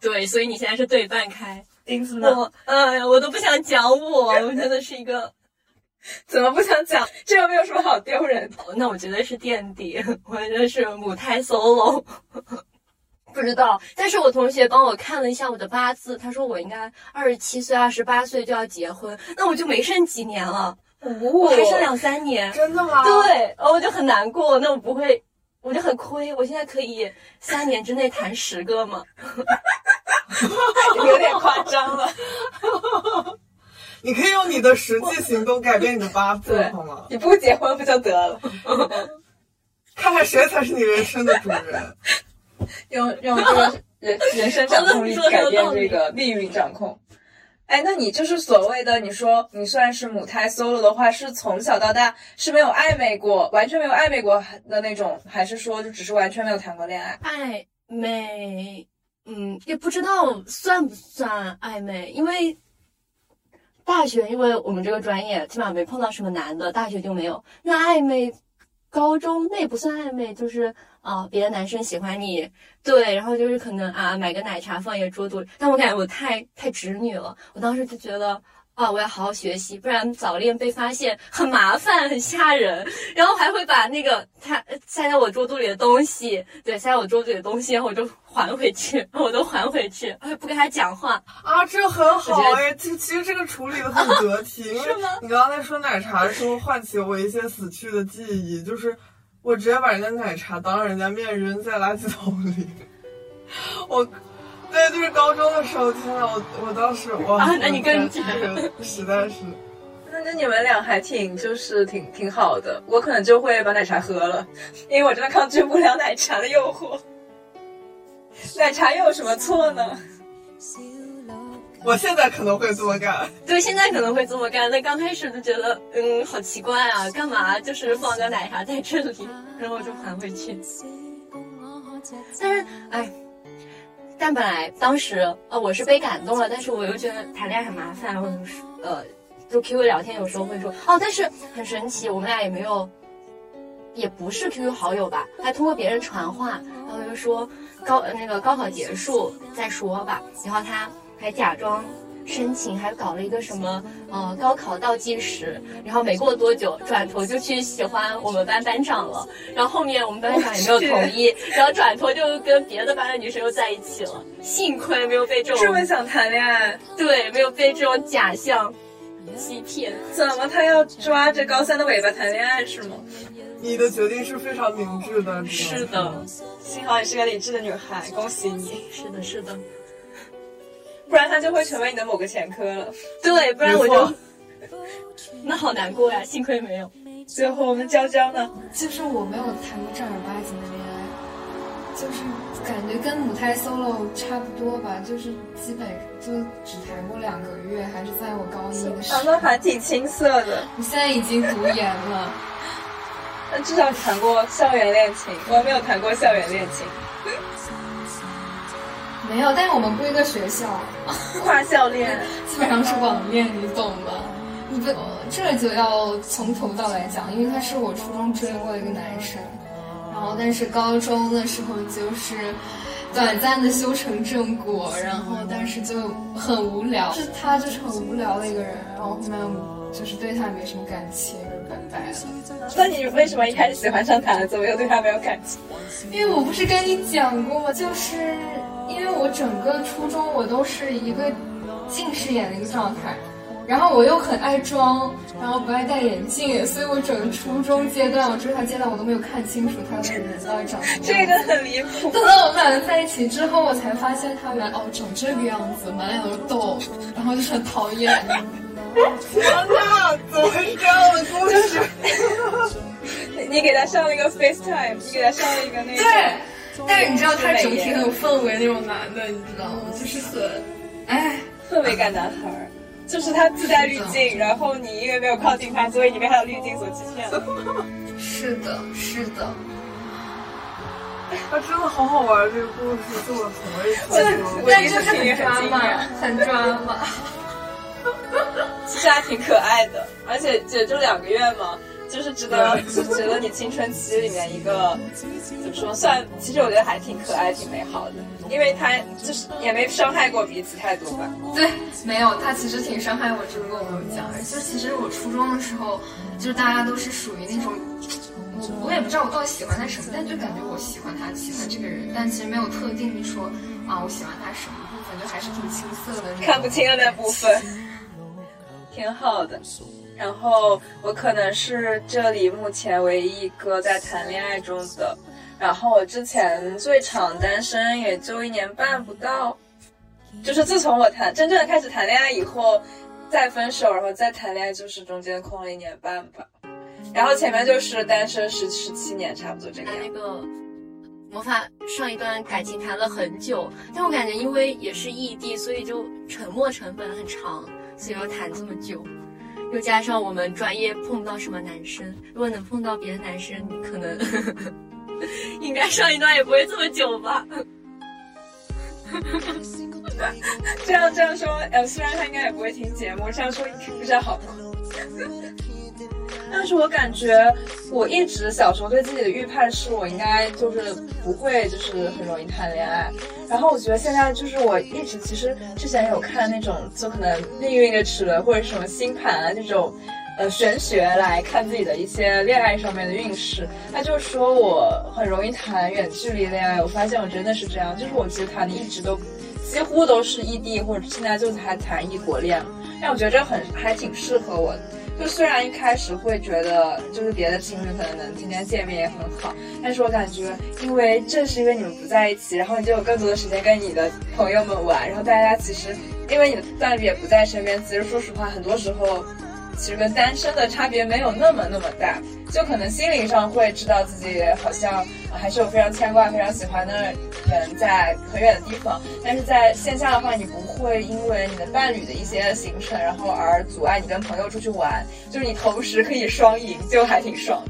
对，所以你现在是对半开，钉子呢？我，哎呀，我都不想讲我，我真的是一个，怎么不想讲？这又没有什么好丢人的。那我觉得是垫底，我觉得是母胎 solo。不知道，但是我同学帮我看了一下我的八字，他说我应该二十七岁、二十八岁就要结婚，那我就没剩几年了，我还剩两三年。真的吗？对，我就很难过，那我不会，我就很亏。我现在可以三年之内谈十个吗？有点夸张了。你可以用你的实际行动改变你的八字，好吗？你不结婚不就得了？看看谁才是你人生的主人。用用这个 人人生掌控力改变这个命运掌控。哎，那你就是所谓的你说你算是母胎 solo 的话，是从小到大是没有暧昧过，完全没有暧昧过的那种，还是说就只是完全没有谈过恋爱？暧昧，嗯，也不知道算不算暧昧，因为大学因为我们这个专业起码没碰到什么男的，大学就没有。那暧昧，高中那也不算暧昧，就是。哦，别的男生喜欢你，对，然后就是可能啊，买个奶茶放一个桌子，但我感觉我太太直女了，我当时就觉得，啊，我要好好学习，不然早恋被发现很麻烦，很吓人。然后还会把那个他塞在我桌肚里的东西，对，塞在我桌子里的东西，然后我就还回去，我都还回去，不跟他讲话。啊，这很好哎，其其实这个处理的很得体，是吗？你刚刚在说奶茶的时候，唤起我一些死去的记忆，就是我直接把人家奶茶当人家面扔在垃圾桶里，我。对，就是高中的时候，天呐，我我当时哇，那你更这个 实在是，那那你们俩还挺就是挺挺好的，我可能就会把奶茶喝了，因为我真的抗拒不了奶茶的诱惑。奶茶又有什么错呢？我现在可能会这么干，对，现在可能会这么干，但刚开始就觉得嗯，好奇怪啊，干嘛就是放个奶茶在这里，然后就还回去。但是哎。但本来当时呃我是被感动了，但是我又觉得谈恋爱很麻烦，或者是呃就 QQ 聊天有时候会说哦，但是很神奇，我们俩也没有，也不是 QQ 好友吧，还通过别人传话，然后就说高那个高考结束再说吧，然后他还假装。申请还搞了一个什么呃高考倒计时，然后没过多久转头就去喜欢我们班班长了，然后后面我们班长也没有同意，然后转头就跟别的班的女生又在一起了，幸亏没有被这种这么想谈恋爱，对，没有被这种假象欺骗。怎么他要抓着高三的尾巴谈恋爱是吗？你的决定是非常明智的，是的，幸好你是个理智的女孩，恭喜你。是的，是的。不然他就会成为你的某个前科了。对，不然我就 那好难过呀。幸亏没有。最后我们娇娇呢？就是我没有谈过正儿八经的恋爱，就是感觉跟母胎 solo 差不多吧，就是基本就只谈过两个月，还是在我高一的时候。那还挺青涩的。你现在已经读研了，那至少谈过校园恋情，我没有谈过校园恋情。没有，但是我们不一个学校，跨校恋基本上是网恋，你懂吧？你不，这就要从头到来讲，因为他是我初中追过一个男生，然后但是高中的时候就是短暂的修成正果，然后但是就很无聊，是他就是很无聊的一个人，然后后面就是对他没什么感情，拜拜了。那你为什么一开始喜欢上他了，怎么又对他没有感情？因为我不是跟你讲过吗？就是。因为我整个初中我都是一个近视眼的一个状态，然后我又很爱装，然后不爱戴眼镜，所以我整个初中阶段，我追他阶段我都没有看清楚他的人到底长什么样。这个很离谱。等到我们两个在一起之后，我才发现他原来哦长这个样子，满脸都是痘，然后就是很讨厌。天哪，怎么会这样的故事？你给他上了一个 FaceTime，你给他上了一个那个。对。但是你知道他整体很有氛围那种男的，你知道吗？就是很，哎，氛围感男孩，就是他自带滤镜，然后你因为没有靠近他，所以你被他的滤镜所欺骗了。是的，是的。他真的好好玩，这个故事做的很有意思。但是很抓马，很抓马。其实还挺可爱的，而且也就两个月嘛。就是值得，是觉得你青春期里面一个怎么说？算，其实我觉得还挺可爱、挺美好的，因为他就是也没伤害过彼此太多吧。对，没有，他其实挺伤害我，只不过我没有讲。就其实我初中的时候，就是大家都是属于那种，我我也不知道我到底喜欢他什么，但就感觉我喜欢他，喜欢这个人，但其实没有特定的说啊，我喜欢他什么部分，就还是挺青涩的，看不清的那部分，挺好的。然后我可能是这里目前唯一一个在谈恋爱中的，然后我之前最长单身也就一年半不到，就是自从我谈真正的开始谈恋爱以后，再分手，然后再谈恋爱，就是中间空了一年半吧，然后前面就是单身十十七年，差不多这个样。那个魔法上一段感情谈了很久，但我感觉因为也是异地，所以就沉默成本很长，所以要谈这么久。又加上我们专业碰不到什么男生，如果能碰到别的男生，可能呵 呵应该上一段也不会这么久吧。这样这样说，呃，虽然他应该也不会听节目，这样说不知道好不好。但是我感觉我一直小时候对自己的预判是我应该就是不会就是很容易谈恋爱，然后我觉得现在就是我一直其实之前有看那种就可能命运的齿轮或者什么星盘啊这种。呃，玄学来看自己的一些恋爱上面的运势，他就说我很容易谈远距离恋爱。我发现我真的是这样，就是我其实谈的一直都几乎都是异地，或者现在就还谈异国恋。但我觉得这很还挺适合我。就虽然一开始会觉得就是别的情侣可能能天天见面也很好，但是我感觉因为正是因为你们不在一起，然后你就有更多的时间跟你的朋友们玩，然后大家其实因为你的伴侣也不在身边，其实说实话，很多时候。其实跟单身的差别没有那么那么大，就可能心灵上会知道自己好像还是有非常牵挂、非常喜欢的人在很远的地方，但是在线下的话，你不会因为你的伴侣的一些行程，然后而阻碍你跟朋友出去玩，就是你同时可以双赢，就还挺爽。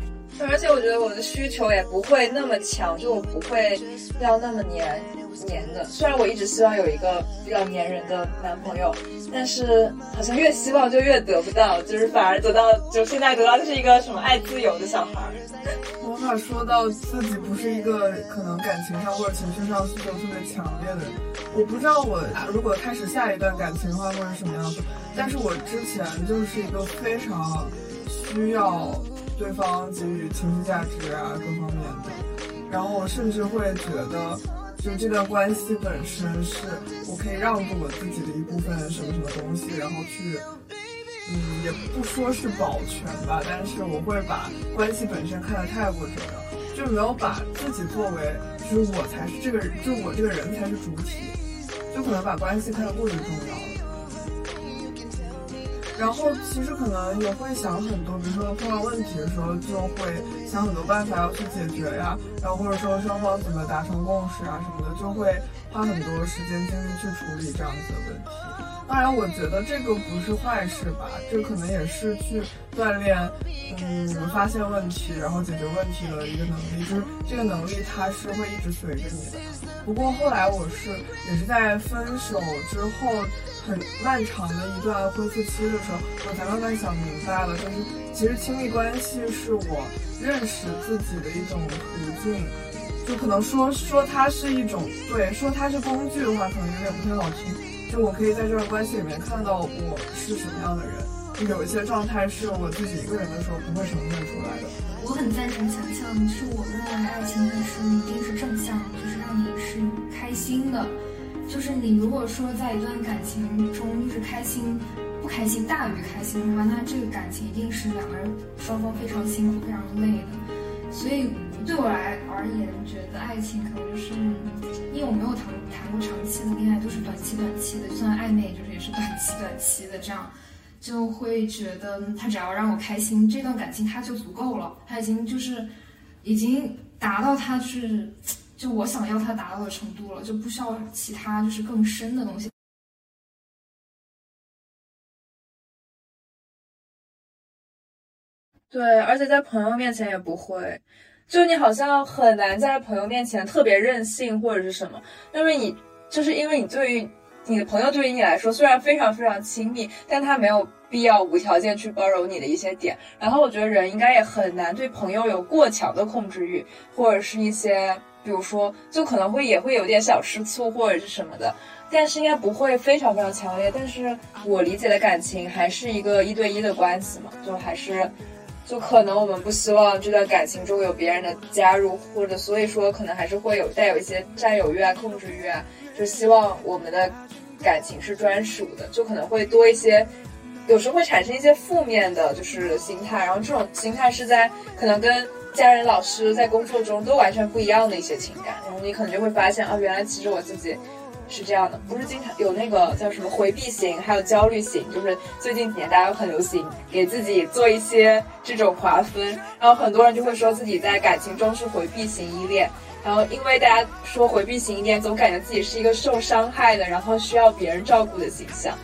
而且我觉得我的需求也不会那么强，就我不会要那么黏。黏的，虽然我一直希望有一个比较黏人的男朋友，但是好像越希望就越得不到，就是反而得到就现在得到的是一个什么爱自由的小孩。无法说到自己不是一个可能感情上或者情绪上需求特别强烈的人。我不知道我如果开始下一段感情的话会是什么样子，但是我之前就是一个非常需要对方给予情绪价值啊各方面的，然后我甚至会觉得。就这段关系本身是我可以让步我自己的一部分什么什么东西，然后去，嗯，也不说是保全吧，但是我会把关系本身看得太过重要，就没有把自己作为就是我才是这个人，就我这个人才是主体，就可能把关系看得过于重要了。然后其实可能也会想很多，比如说碰到问题的时候，就会想很多办法要去解决呀，然后或者说双方怎么达成共识啊什么的，就会花很多时间精力去处理这样子的问题。当然，我觉得这个不是坏事吧，这可能也是去锻炼，嗯，发现问题然后解决问题的一个能力，就是这个能力它是会一直随着你的。不过后来我是也是在分手之后。很漫长的一段恢复期的时候，我才慢慢想明白了，就是其实亲密关系是我认识自己的一种途径。就可能说说它是一种对，说它是工具的话，可能有点不太好听。就我可以在这段关系里面看到我是什么样的人，有一些状态是我自己一个人的时候不会呈现出来的。我很赞成想象，是我认为爱情的是一定是正向，就是让你是开心的。就是你如果说在一段感情中，就是开心不开心大于开心的话，那这个感情一定是两个人双方非常辛苦、非常累的。所以对我来而言，觉得爱情可能就是，因为我没有谈谈过长期的恋爱，都是短期短期的，就算暧昧，就是也是短期短期的，这样就会觉得他只要让我开心，这段感情他就足够了，他已经就是已经达到他是。就我想要他达到的程度了，就不需要其他就是更深的东西。对，而且在朋友面前也不会，就你好像很难在朋友面前特别任性或者是什么，因为你就是因为你对于你的朋友对于你来说虽然非常非常亲密，但他没有必要无条件去包容你的一些点。然后我觉得人应该也很难对朋友有过强的控制欲，或者是一些。比如说，就可能会也会有点小吃醋或者是什么的，但是应该不会非常非常强烈。但是我理解的感情还是一个一对一的关系嘛，就还是，就可能我们不希望这段感情中有别人的加入，或者所以说可能还是会有带有一些占有欲啊、控制欲啊，就希望我们的感情是专属的，就可能会多一些，有时候会产生一些负面的，就是心态，然后这种心态是在可能跟。家人、老师在工作中都完全不一样的一些情感，然后你可能就会发现啊，原来其实我自己是这样的，不是经常有那个叫什么回避型，还有焦虑型，就是最近几年大家很流行给自己做一些这种划分，然后很多人就会说自己在感情中是回避型依恋，然后因为大家说回避型依恋，总感觉自己是一个受伤害的，然后需要别人照顾的形象，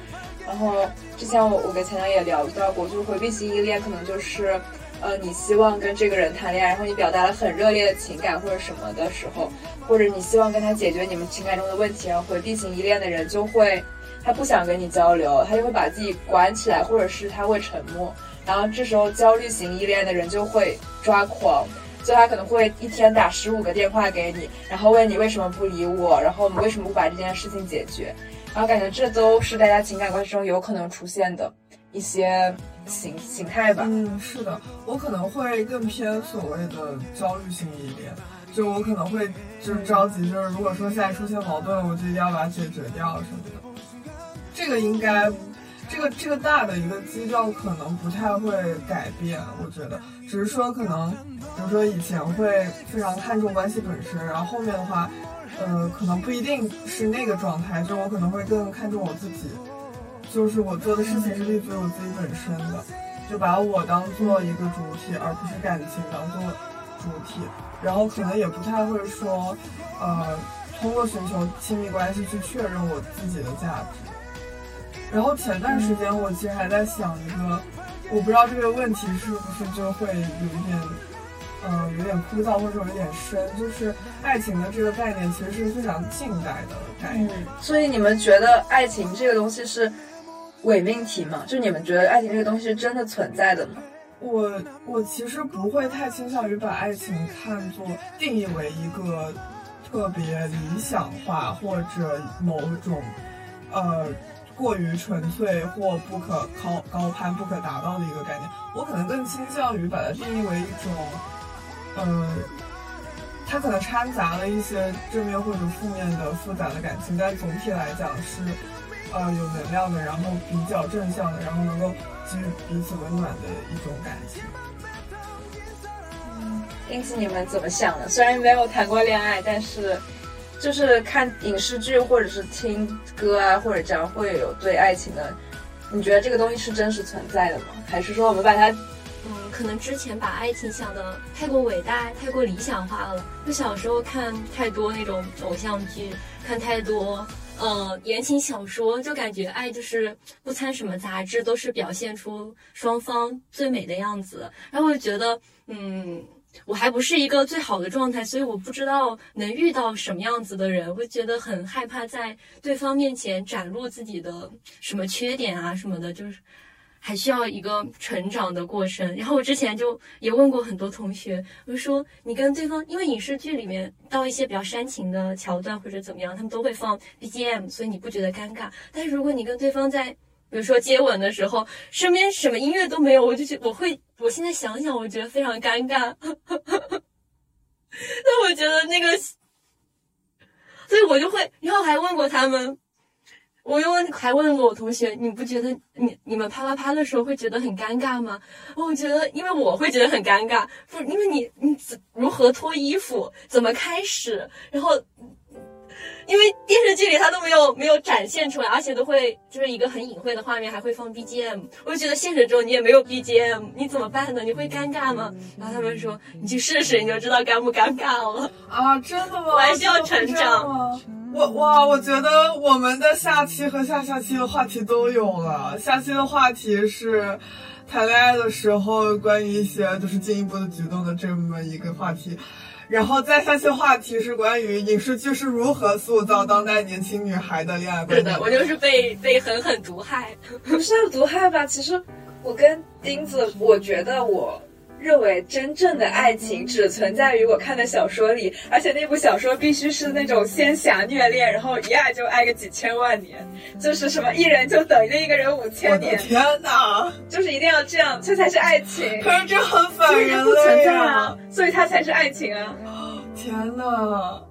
然后之前我我跟前男也聊到过，就是回避型依恋可能就是。呃，你希望跟这个人谈恋爱，然后你表达了很热烈的情感或者什么的时候，或者你希望跟他解决你们情感中的问题，然后回避型依恋的人就会，他不想跟你交流，他就会把自己关起来，或者是他会沉默，然后这时候焦虑型依恋的人就会抓狂，就他可能会一天打十五个电话给你，然后问你为什么不理我，然后我们为什么不把这件事情解决，然后感觉这都是大家情感关系中有可能出现的一些形形态吧。嗯，是的，我可能会更偏所谓的焦虑型一点。就我可能会就是着急，就是如果说现在出现矛盾，我就一定要把它解决掉什么的。这个应该，这个这个大的一个基调可能不太会改变，我觉得，只是说可能，比如说以前会非常看重关系本身，然后后面的话，呃，可能不一定是那个状态，就我可能会更看重我自己，就是我做的事情是立足于我自己本身的，就把我当做一个主体，而不是感情当做主体。然后可能也不太会说，呃，通过寻求亲密关系去确认我自己的价值。然后前段时间我其实还在想一个，我不知道这个问题是不是就会有一点，呃，有点枯燥或者有点深，就是爱情的这个概念其实是非常近代的概念。所以你们觉得爱情这个东西是伪命题吗？就你们觉得爱情这个东西是真的存在的吗？我我其实不会太倾向于把爱情看作定义为一个特别理想化或者某种呃过于纯粹或不可高高攀不可达到的一个概念。我可能更倾向于把它定义为一种呃，它可能掺杂了一些正面或者负面的复杂的感情，但总体来讲是呃有能量的，然后比较正向的，然后能够。给予彼此温暖的一种感情。嗯，因此你们怎么想的？虽然没有谈过恋爱，但是就是看影视剧或者是听歌啊，或者这样会有对爱情的。你觉得这个东西是真实存在的吗？还是说我们把它……嗯，可能之前把爱情想的太过伟大、太过理想化了。就小时候看太多那种偶像剧，看太多。呃，言情小说就感觉爱就是不参什么杂质，都是表现出双方最美的样子。然后我就觉得，嗯，我还不是一个最好的状态，所以我不知道能遇到什么样子的人，会觉得很害怕在对方面前展露自己的什么缺点啊什么的，就是。还需要一个成长的过程。然后我之前就也问过很多同学，我说你跟对方，因为影视剧里面到一些比较煽情的桥段或者怎么样，他们都会放 BGM，所以你不觉得尴尬。但是如果你跟对方在，比如说接吻的时候，身边什么音乐都没有，我就觉我会，我现在想想，我觉得非常尴尬。那我觉得那个，所以我就会，然后还问过他们。我又问，还问过我同学，你不觉得你你们啪啪啪的时候会觉得很尴尬吗？我觉得，因为我会觉得很尴尬，不，因为你你如何脱衣服，怎么开始，然后，因为电视剧里他都没有没有展现出来，而且都会就是一个很隐晦的画面，还会放 BGM。我就觉得现实中你也没有 BGM，你怎么办呢？你会尴尬吗？然后他们说，你去试试，你就知道尴不尴尬了。啊，真的吗？我还需要成长。我哇，我觉得我们的下期和下下期的话题都有了。下期的话题是谈恋爱的时候关于一些就是进一步的举动的这么一个话题，然后再下期话题是关于影视剧是如何塑造当代年轻女孩的恋爱观。对的，我就是被被狠狠毒害，不是要毒害吧？其实我跟钉子，我觉得我。认为真正的爱情只存在于我看的小说里，而且那部小说必须是那种仙侠虐恋，然后一爱就爱个几千万年，就是什么一人就等于另一个人五千年。天哪！就是一定要这样，这才是爱情。可是这很反人类啊！所以它才是爱情啊！天哪！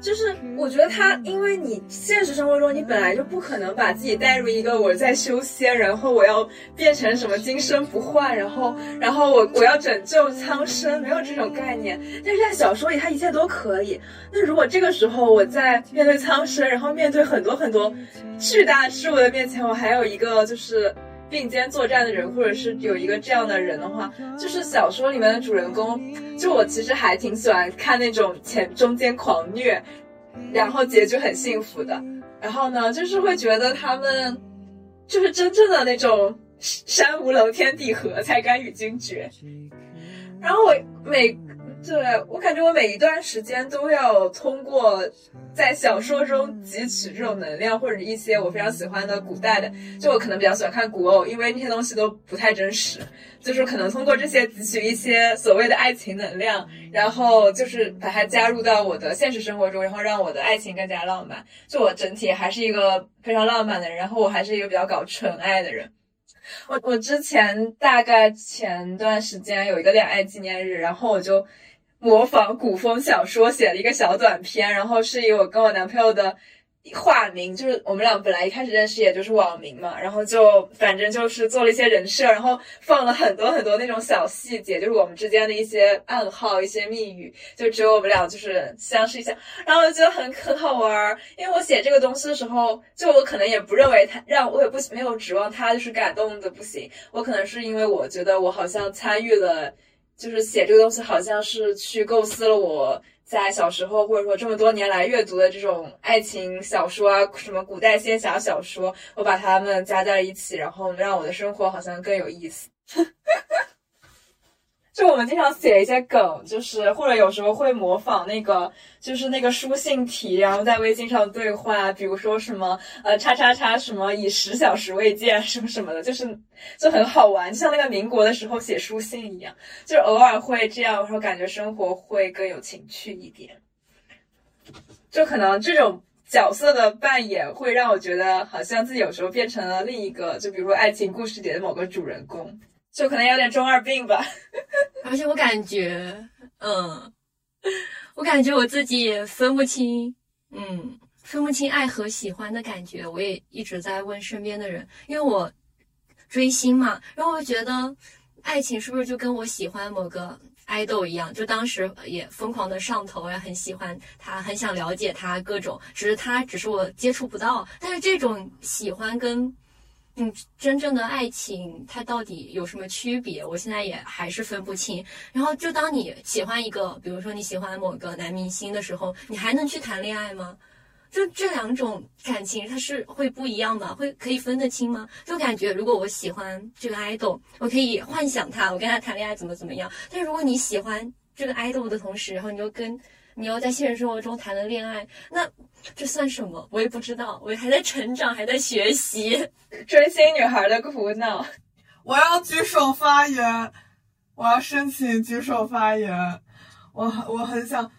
就是我觉得他，因为你现实生活中你本来就不可能把自己带入一个我在修仙，然后我要变成什么今生不换，然后然后我我要拯救苍生，没有这种概念。但是在小说里，他一切都可以。那如果这个时候我在面对苍生，然后面对很多很多巨大事物的面前，我还有一个就是。并肩作战的人，或者是有一个这样的人的话，就是小说里面的主人公。就我其实还挺喜欢看那种前中间狂虐，然后结局很幸福的。然后呢，就是会觉得他们就是真正的那种山无棱，天地合，才敢与君绝。然后我每对我感觉我每一段时间都要通过在小说中汲取这种能量，或者一些我非常喜欢的古代的，就我可能比较喜欢看古偶，因为那些东西都不太真实，就是可能通过这些汲取一些所谓的爱情能量，然后就是把它加入到我的现实生活中，然后让我的爱情更加浪漫。就我整体还是一个非常浪漫的人，然后我还是一个比较搞纯爱的人。我我之前大概前段时间有一个恋爱纪念日，然后我就。模仿古风小说写了一个小短片，然后是以我跟我男朋友的化名，就是我们俩本来一开始认识也就是网名嘛，然后就反正就是做了一些人设，然后放了很多很多那种小细节，就是我们之间的一些暗号、一些密语，就只有我们俩就是相视一下，然后我觉得很很好玩。因为我写这个东西的时候，就我可能也不认为他让我也不没有指望他就是感动的不行，我可能是因为我觉得我好像参与了。就是写这个东西，好像是去构思了我在小时候，或者说这么多年来阅读的这种爱情小说啊，什么古代仙侠小说，我把它们加在了一起，然后让我的生活好像更有意思。就我们经常写一些梗，就是或者有时候会模仿那个，就是那个书信体，然后在微信上对话，比如说什么呃叉叉叉什么以十小时未见什么什么的，就是就很好玩，就像那个民国的时候写书信一样，就是偶尔会这样，然后感觉生活会更有情趣一点。就可能这种角色的扮演会让我觉得，好像自己有时候变成了另一个，就比如说爱情故事里的某个主人公。就可能有点中二病吧，而且我感觉，嗯，我感觉我自己也分不清，嗯，分不清爱和喜欢的感觉。我也一直在问身边的人，因为我追星嘛，然后我觉得爱情是不是就跟我喜欢某个爱豆一样，就当时也疯狂的上头，也很喜欢他，很想了解他各种，只是他只是我接触不到，但是这种喜欢跟。嗯，真正的爱情它到底有什么区别？我现在也还是分不清。然后，就当你喜欢一个，比如说你喜欢某个男明星的时候，你还能去谈恋爱吗？就这两种感情，它是会不一样的，会可以分得清吗？就感觉如果我喜欢这个 idol，我可以幻想他，我跟他谈恋爱怎么怎么样。但如果你喜欢这个 idol 的同时，然后你又跟你要在现实生活中谈了恋爱，那。这算什么？我也不知道，我还在成长，还在学习。追星女孩的苦恼，我要举手发言，我要申请举手发言。我我很想，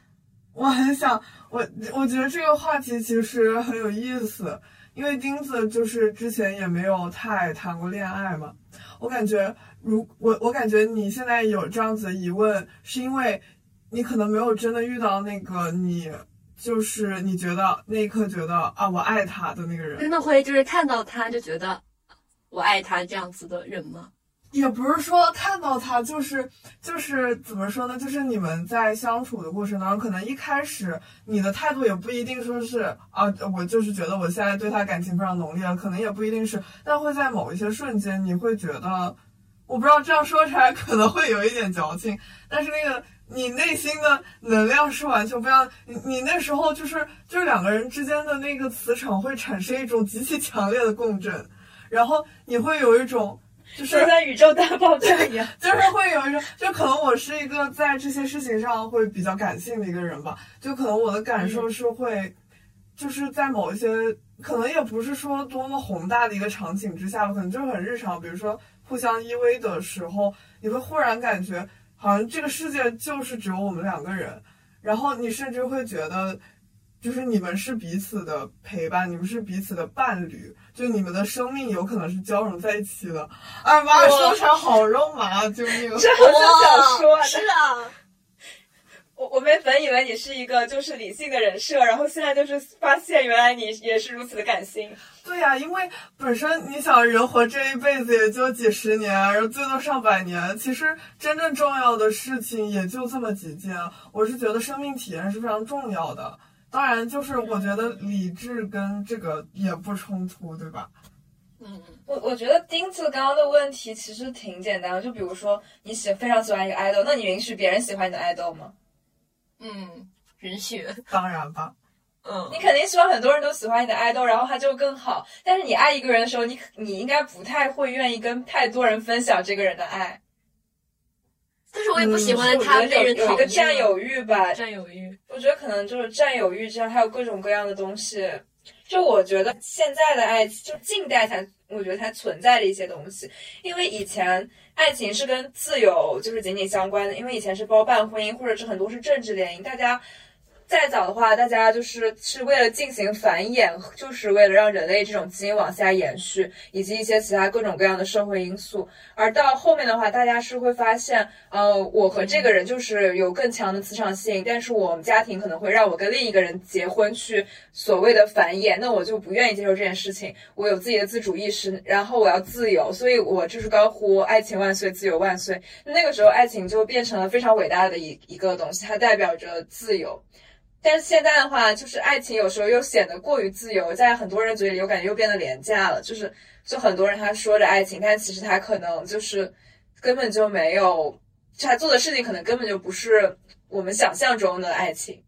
我很想，我我觉得这个话题其实很有意思，因为钉子就是之前也没有太谈过恋爱嘛。我感觉，如我我感觉你现在有这样子的疑问，是因为你可能没有真的遇到那个你。就是你觉得那一刻觉得啊，我爱他的那个人，真的会就是看到他就觉得我爱他这样子的人吗？也不是说看到他，就是就是怎么说呢？就是你们在相处的过程当中，可能一开始你的态度也不一定说是啊，我就是觉得我现在对他感情非常浓烈了，可能也不一定是，但会在某一些瞬间，你会觉得，我不知道这样说出来可能会有一点矫情，但是那个。你内心的能量是完全不一样，你你那时候就是就是两个人之间的那个磁场会产生一种极其强烈的共振，然后你会有一种就是在宇宙大爆炸一样，就是会有一种，就可能我是一个在这些事情上会比较感性的一个人吧，就可能我的感受是会，就是在某一些可能也不是说多么宏大的一个场景之下，可能就是很日常，比如说互相依偎的时候，你会忽然感觉。好像这个世界就是只有我们两个人，然后你甚至会觉得，就是你们是彼此的陪伴，你们是彼此的伴侣，就你们的生命有可能是交融在一起的。哎妈，说出来好肉麻啊！救命！这我就想说是啊。我我们本以为你是一个就是理性的人设，然后现在就是发现原来你也是如此的感性。对呀，因为本身你想人活这一辈子也就几十年，然后最多上百年，其实真正重要的事情也就这么几件。我是觉得生命体验是非常重要的，当然就是我觉得理智跟这个也不冲突，对吧？嗯，我我觉得丁子刚刚的问题其实挺简单的，就比如说你喜非常喜欢一个 idol，，那你允许别人喜欢你的 idol 吗？嗯，允许，当然吧。嗯，你肯定希望很多人都喜欢你的爱豆，然后他就更好。但是你爱一个人的时候，你你应该不太会愿意跟太多人分享这个人的爱。但是我也不喜欢他被人有有一个。占有欲吧，占有欲，我觉得可能就是占有欲，这样还有各种各样的东西。就我觉得现在的爱情，就近代才，我觉得才存在的一些东西。因为以前爱情是跟自由就是紧紧相关的，因为以前是包办婚姻，或者是很多是政治联姻，大家。再早的话，大家就是是为了进行繁衍，就是为了让人类这种基因往下延续，以及一些其他各种各样的社会因素。而到后面的话，大家是会发现，呃，我和这个人就是有更强的磁场性，但是我们家庭可能会让我跟另一个人结婚去所谓的繁衍，那我就不愿意接受这件事情。我有自己的自主意识，然后我要自由，所以我就是高呼爱情万岁，自由万岁。那个时候，爱情就变成了非常伟大的一一个东西，它代表着自由。但是现在的话，就是爱情有时候又显得过于自由，在很多人嘴里，我感觉又变得廉价了。就是，就很多人他说着爱情，但其实他可能就是根本就没有，他做的事情可能根本就不是我们想象中的爱情，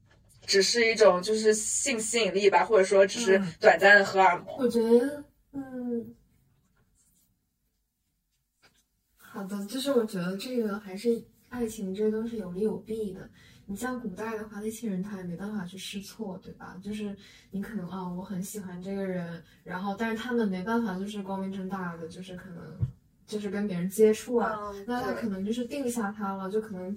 只是一种就是性吸引力吧，或者说只是短暂的荷尔蒙。我觉得，嗯，好的，就是我觉得这个还是爱情这都是有利有弊的。你像古代的话，那些人他也没办法去试错，对吧？就是你可能啊、我很喜欢这个人，然后但是他们没办法，就是光明正大的，就是可能就是跟别人接触啊，嗯那他可能就是定下他了，就可能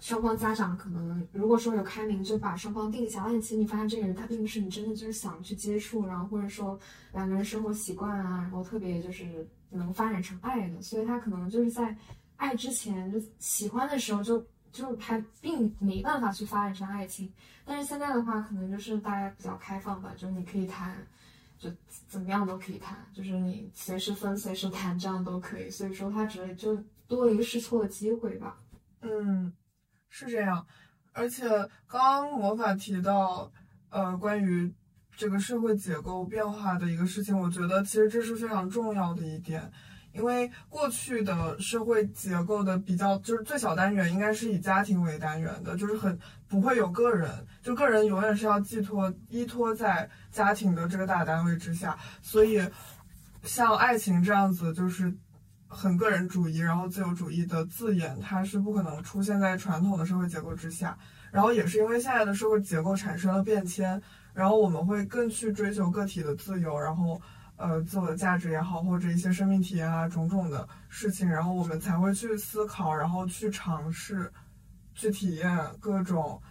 双方家长可能如果说有开明，就把双方定下，但其实你发现这个人他并不是你真的就是想去接触，然后或者说两个人生活习惯啊，然后特别就是能发展成爱的，所以他可能就是在爱之前就喜欢的时候就就是还并没办法去发展成爱情，但是现在的话可能就是大家比较开放吧，就是你可以谈。就怎么样都可以谈，就是你随时分、随时谈，这样都可以。所以说，他只是就多了一个试错的机会吧。嗯，是这样。而且刚刚魔法提到，呃，关于这个社会结构变化的一个事情，我觉得其实这是非常重要的一点。因为过去的社会结构的比较，就是最小单元应该是以家庭为单元的，就是很不会有个人，就个人永远是要寄托依托在家庭的这个大单位之下，所以像爱情这样子，就是很个人主义，然后自由主义的字眼，它是不可能出现在传统的社会结构之下。然后也是因为现在的社会结构产生了变迁，然后我们会更去追求个体的自由，然后呃自我的价值也好，或者一些生命体验啊种种的事情，然后我们才会去思考，然后去尝试，去体验各种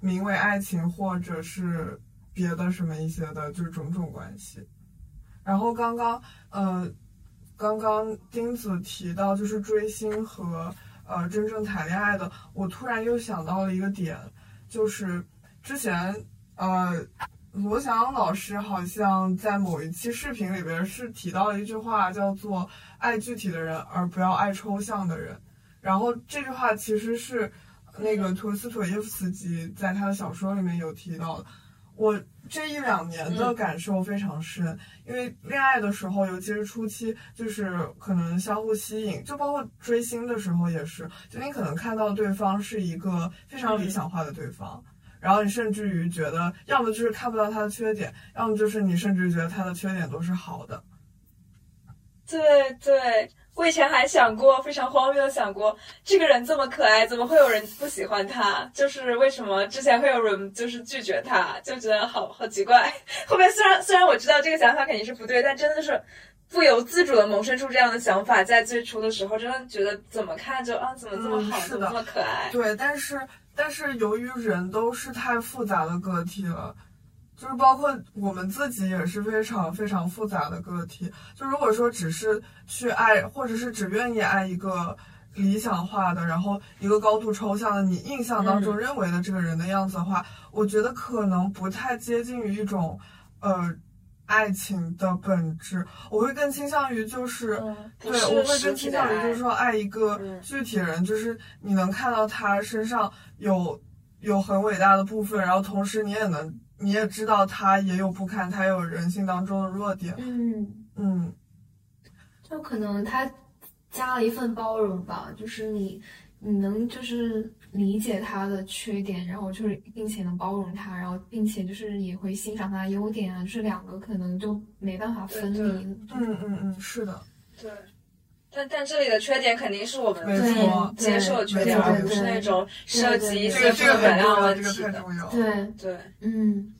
名为爱情或者是别的什么一些的，就是种种关系。然后刚刚呃，刚刚丁子提到就是追星和呃真正谈恋爱的，我突然又想到了一个点，就是之前呃罗翔老师好像在某一期视频里边是提到了一句话，叫做“爱具体的人，而不要爱抽象的人”。然后这句话其实是那个陀思妥耶夫斯基在他的小说里面有提到的。我这一两年的感受非常深，因为恋爱的时候，尤其是初期，就是可能相互吸引，就包括追星的时候也是，就你可能看到对方是一个非常理想化的对方，然后你甚至于觉得，要么就是看不到他的缺点，要么就是你甚至于觉得他的缺点都是好的。对对，我以前还想过，非常荒谬的想过，这个人这么可爱，怎么会有人不喜欢他？就是为什么之前会有人就是拒绝他，就觉得好好奇怪。后面虽然虽然我知道这个想法肯定是不对，但真的是不由自主的萌生出这样的想法。在最初的时候，真的觉得怎么看就啊，怎么这么好，嗯怎么这么可爱？对，但是但是由于人都是太复杂的个体了。就是包括我们自己也是非常非常复杂的个体。就如果说只是去爱，或者是只愿意爱一个理想化的，然后一个高度抽象的你印象当中认为的这个人的样子的话，我觉得可能不太接近于一种呃爱情的本质。我会更倾向于就是，嗯，对，我会更倾向于就是说爱一个嗯具体人，就是你能看到他身上有有很伟大的部分，然后同时你也能。你也知道他也有不堪，他有人性当中的弱点。嗯，嗯，就可能他加了一份包容吧，就是你你能就是理解他的缺点，然后就是并且能包容他，然后并且就是也会欣赏他的优点啊，就是两个可能就没办法分离。嗯嗯嗯，是的，对，但但这里的缺点肯定是我们没错接受的缺点，而不是那种涉及一这些不个这个很可原谅重要，这个问题的。对，对，嗯，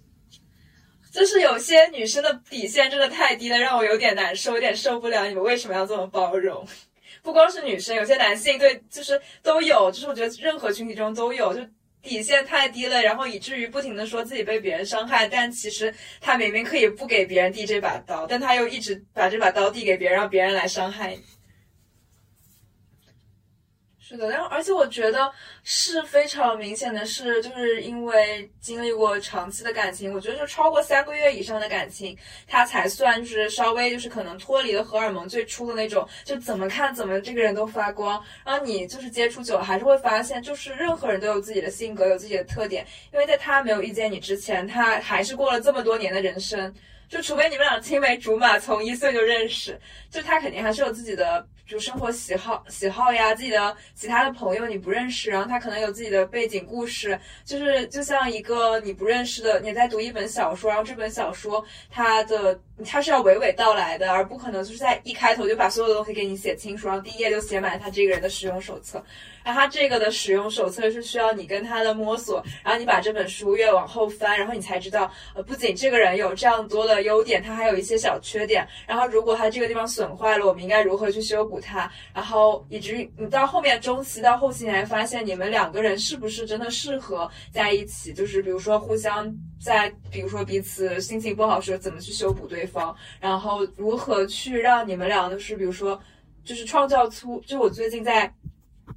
就是有些女生的底线真的太低了，让我有点难受，有点受不了。你们为什么要这么包容？不光是女生，有些男性对就是都有，就是我觉得任何群体中都有，就底线太低了，然后以至于不停的说自己被别人伤害，但其实他明明可以不给别人递这把刀，但他又一直把这把刀递给别人，让别人来伤害你。是的，然后而且我觉得是非常明显的是，就是因为经历过长期的感情，我觉得就超过三个月以上的感情，它才算就是稍微就是可能脱离了荷尔蒙最初的那种，就怎么看怎么这个人都发光。然后你就是接触久了，还是会发现，就是任何人都有自己的性格，有自己的特点。因为在他没有遇见你之前，他还是过了这么多年的人生。就除非你们俩青梅竹马，从一岁就认识，就他肯定还是有自己的就生活喜好喜好呀，自己的其他的朋友你不认识，然后他可能有自己的背景故事，就是就像一个你不认识的，你在读一本小说，然后这本小说它的它是要娓娓道来的，而不可能就是在一开头就把所有的东西给你写清楚，然后第一页就写满他这个人的使用手册。然后他这个的使用手册是需要你跟他的摸索，然后你把这本书越往后翻，然后你才知道，呃，不仅这个人有这样多的优点，他还有一些小缺点。然后如果他这个地方损坏了，我们应该如何去修补他？然后以至于你到后面中期到后期，你还发现你们两个人是不是真的适合在一起？就是比如说互相在，比如说彼此心情不好时怎么去修补对方，然后如何去让你们俩就是比如说就是创造出，就我最近在。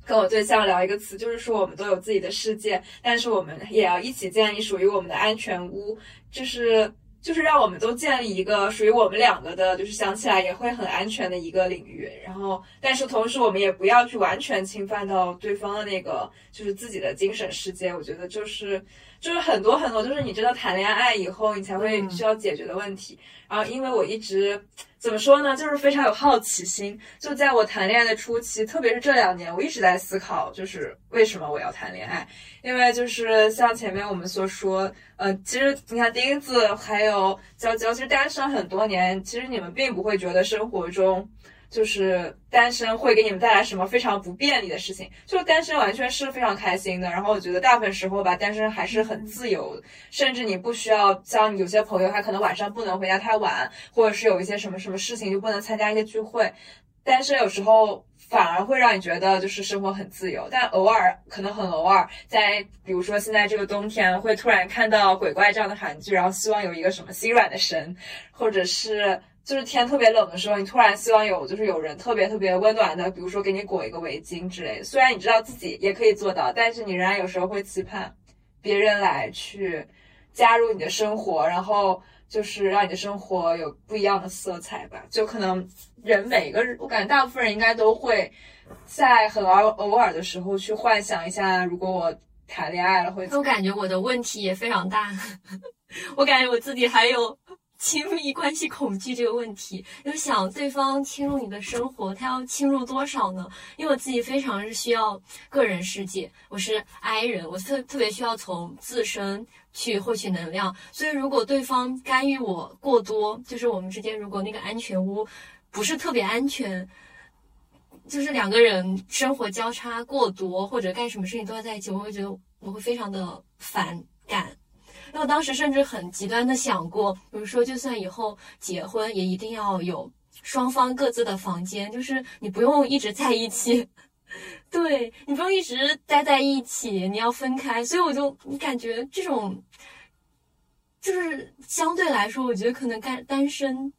跟我对象聊一个词，就是说我们都有自己的世界，但是我们也要一起建立属于我们的安全屋，就是就是让我们都建立一个属于我们两个的，就是想起来也会很安全的一个领域。然后，但是同时我们也不要去完全侵犯到对方的那个，就是自己的精神世界。我觉得就是就是很多很多，就是你真的谈恋爱以后，你才会需要解决的问题。然后，因为我一直。怎么说呢？就是非常有好奇心。就在我谈恋爱的初期，特别是这两年，我一直在思考，就是为什么我要谈恋爱？因为就是像前面我们所说，呃，其实你看钉子还有娇娇，其实单身很多年，其实你们并不会觉得生活中。就是单身会给你们带来什么非常不便利的事情？就是单身完全是非常开心的。然后我觉得大部分时候吧，单身还是很自由，甚至你不需要像有些朋友，他可能晚上不能回家太晚，或者是有一些什么什么事情就不能参加一些聚会。单身有时候反而会让你觉得就是生活很自由，但偶尔可能很偶尔，在比如说现在这个冬天，会突然看到鬼怪这样的韩剧，然后希望有一个什么心软的神，或者是。就是天特别冷的时候，你突然希望有就是有人特别特别温暖的，比如说给你裹一个围巾之类。虽然你知道自己也可以做到，但是你仍然有时候会期盼别人来去加入你的生活，然后就是让你的生活有不一样的色彩吧。就可能人每个人，我感觉大部分人应该都会在很偶偶尔的时候去幻想一下，如果我谈恋爱了会。我感觉我的问题也非常大，我感觉我自己还有。亲密关系恐惧这个问题，就想对方侵入你的生活，他要侵入多少呢？因为我自己非常是需要个人世界，我是 I 人，我特特别需要从自身去获取能量，所以如果对方干预我过多，就是我们之间如果那个安全屋不是特别安全，就是两个人生活交叉过多，或者干什么事情都要在一起，我会觉得我会非常的反感。我当时甚至很极端的想过，比如说，就算以后结婚，也一定要有双方各自的房间，就是你不用一直在一起，对你不用一直待在一起，你要分开。所以我就你感觉这种，就是相对来说，我觉得可能单单身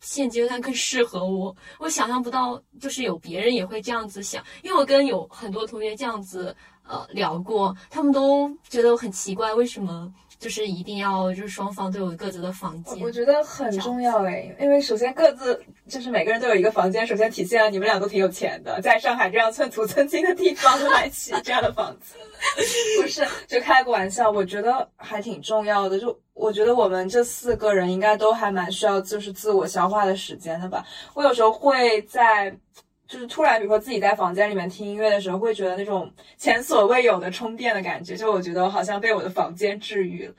现阶段更适合我。我想象不到，就是有别人也会这样子想，因为我跟有很多同学这样子呃聊过，他们都觉得我很奇怪，为什么？就是一定要，就是双方都有各自的房间。我觉得很重要哎，因为首先各自就是每个人都有一个房间，首先体现了你们俩都挺有钱的，在上海这样寸土寸金的地方 买起这样的房子。不是，就开个玩笑，我觉得还挺重要的。就我觉得我们这四个人应该都还蛮需要就是自我消化的时间的吧。我有时候会在。就是突然，比如说自己在房间里面听音乐的时候，会觉得那种前所未有的充电的感觉。就我觉得我好像被我的房间治愈了。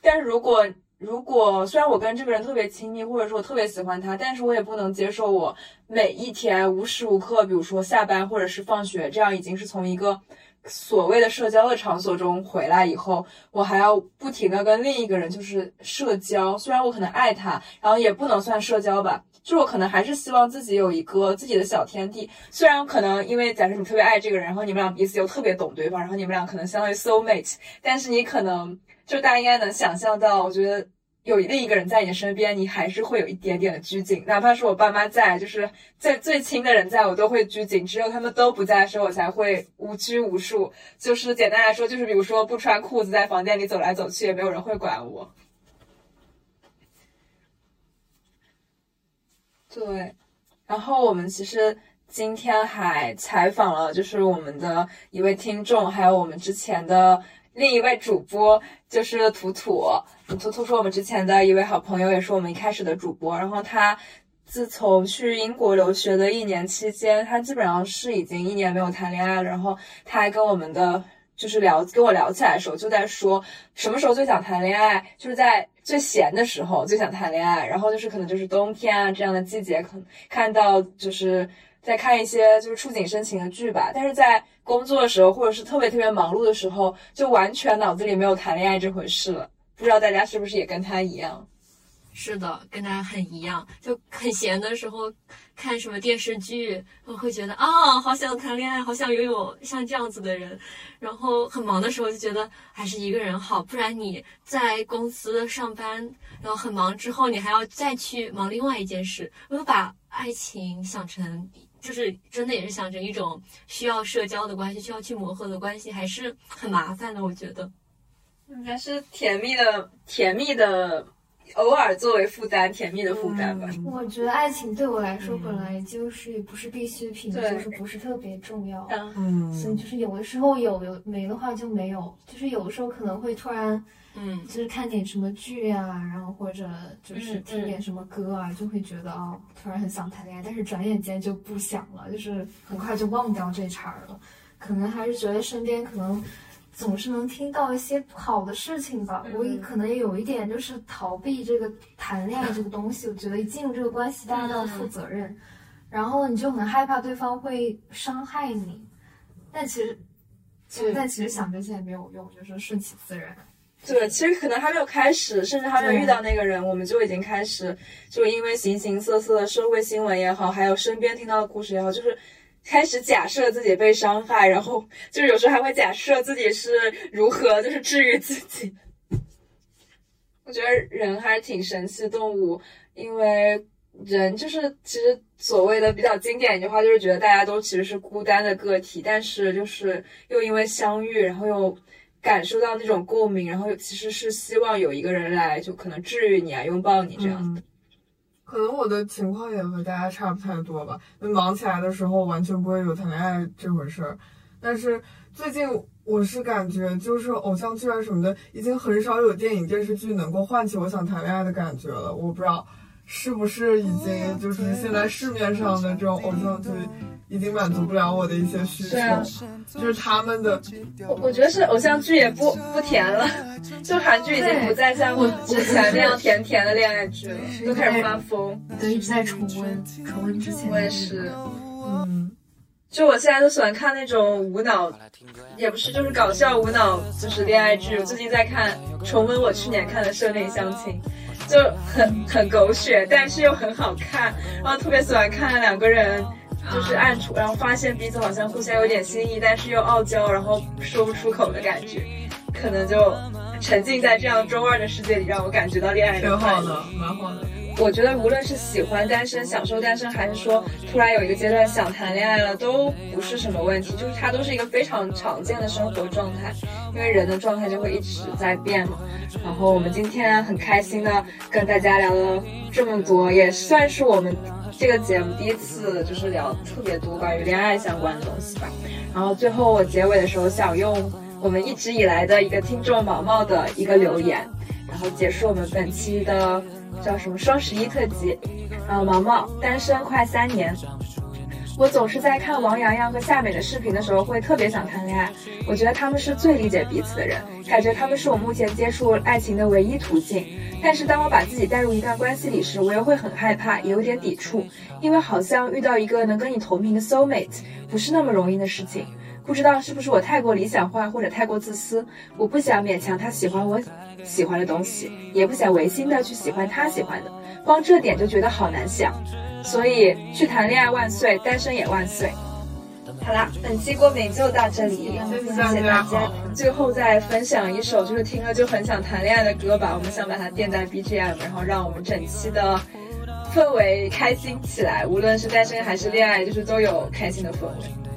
但是如果如果虽然我跟这个人特别亲密，或者说我特别喜欢他，但是我也不能接受我每一天无时无刻，比如说下班或者是放学，这样已经是从一个所谓的社交的场所中回来以后，我还要不停的跟另一个人就是社交。虽然我可能爱他，然后也不能算社交吧，就我可能还是希望自己有一个自己的小天地。虽然可能因为假设你特别爱这个人，然后你们俩彼此又特别懂对方，然后你们俩可能相当于 soul mate，但是你可能就大家应该能想象到，我觉得。有另一个人在你身边，你还是会有一点点的拘谨，哪怕是我爸妈在，就是在最亲的人在我都会拘谨，只有他们都不在的时候，我才会无拘无束。就是简单来说，就是比如说不穿裤子在房间里走来走去，也没有人会管我。对，然后我们其实今天还采访了，就是我们的一位听众，还有我们之前的。另一位主播就是图图，图图是我们之前的一位好朋友，也是我们一开始的主播。然后他自从去英国留学的一年期间，他基本上是已经一年没有谈恋爱了。然后他还跟我们的就是聊，跟我聊起来的时候，就在说什么时候最想谈恋爱，就是在最闲的时候最想谈恋爱。然后就是可能就是冬天啊这样的季节，可能看到就是在看一些就是触景生情的剧吧。但是在工作的时候，或者是特别特别忙碌的时候，就完全脑子里没有谈恋爱这回事了。不知道大家是不是也跟他一样？是的，跟他很一样。就很闲的时候看什么电视剧，我会觉得啊，好想谈恋爱，好想拥有像这样子的人。然后很忙的时候就觉得还是一个人好，不然你在公司上班，然后很忙之后，你还要再去忙另外一件事。我就把爱情想成。就是真的也是想成一种需要社交的关系，需要去磨合的关系，还是很麻烦的。我觉得，还是甜蜜的，甜蜜的，偶尔作为负担，甜蜜的负担吧。我觉得爱情对我来说本来就是不是必需品，就是不是特别重要。嗯，所以就是有的时候有，有没的话就没有。就是有的时候可能会突然。嗯，就是看点什么剧啊，然后或者就是听点什么歌啊，就会觉得啊，突然很想谈恋爱，但是转眼间就不想了，就是很快就忘掉这茬儿了。可能还是觉得身边可能总是能听到一些不好的事情吧。我也可能也有一点就是逃避这个谈恋爱这个东西。我觉得一进入这个关系，大家都要负责任，然后你就很害怕对方会伤害你。但其实，其实但其实想这些也没有用，就是顺其自然。对，其实可能还没有开始，甚至还没有遇到那个人，我们就已经开始，就因为形形色色的社会新闻也好，还有身边听到的故事也好，就是开始假设自己被伤害，然后就是有时候还会假设自己是如何就是治愈自己。我觉得人还是挺神奇的动物，因为人就是其实所谓的比较经典一句话，就是觉得大家都其实是孤单的个体，但是就是又因为相遇，然后又。感受到那种共鸣，然后其实是希望有一个人来，就可能治愈你啊，拥抱你这样子。可能我的情况也和大家差不太多吧。忙起来的时候，完全不会有谈恋爱这回事儿。但是最近我是感觉，就是偶像剧啊什么的，已经很少有电影电视剧能够唤起我想谈恋爱的感觉了。我不知道是不是已经就是现在市面上的这种偶像剧。已经满足不了我的一些需求，就是他们的。我我觉得是偶像剧也不不甜了，就韩剧已经不再像之前那样甜甜的恋爱剧了，都开始发疯。对，一直在重温，重温之前。我也是，嗯，就我现在都喜欢看那种无脑，也不是就是搞笑无脑，就是恋爱剧。我最近在看，重温我去年看的《社内相亲》，就很很狗血，但是又很好看，然后特别喜欢看两个人。就是暗处，然后发现彼此好像互相有点心意，但是又傲娇，然后说不出口的感觉，可能就沉浸在这样中二的世界里，让我感觉到恋爱挺好的，蛮好的。我觉得无论是喜欢单身、享受单身，还是说突然有一个阶段想谈恋爱了，都不是什么问题，就是它都是一个非常常见的生活状态，因为人的状态就会一直在变嘛。然后我们今天很开心的跟大家聊了这么多，也算是我们。这个节目第一次就是聊特别多关于恋爱相关的东西吧，然后最后我结尾的时候想用我们一直以来的一个听众毛毛的一个留言，然后结束我们本期的叫什么双十一特辑。然后毛毛单身快三年，我总是在看王阳洋和夏美的视频的时候，会特别想谈恋爱。我觉得他们是最理解彼此的人，感觉他们是我目前接触爱情的唯一途径。但是当我把自己带入一段关系里时，我又会很害怕，也有点抵触，因为好像遇到一个能跟你同频的 soul mate 不是那么容易的事情。不知道是不是我太过理想化或者太过自私，我不想勉强他喜欢我喜欢的东西，也不想违心的去喜欢他喜欢的，光这点就觉得好难想。所以去谈恋爱万岁，单身也万岁。好啦，本期过敏就到这里，谢谢大家。最后再分享一首就是听了就很想谈恋爱的歌吧，我们想把它垫在 BGM，然后让我们整期的氛围开心起来，无论是单身还是恋爱，就是都有开心的氛围。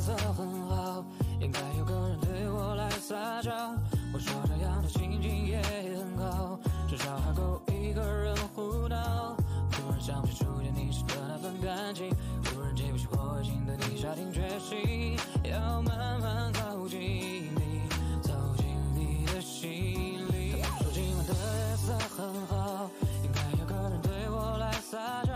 色很好，应该有个人对我来撒娇。我说这样的情景也很好，至少还够我一个人胡闹。忽然想起初见你时的那份感情，忽然记不起我已经对你下定决心，要慢慢靠近你，走进你的心里。说今晚的夜色很好，应该有个人对我来撒娇。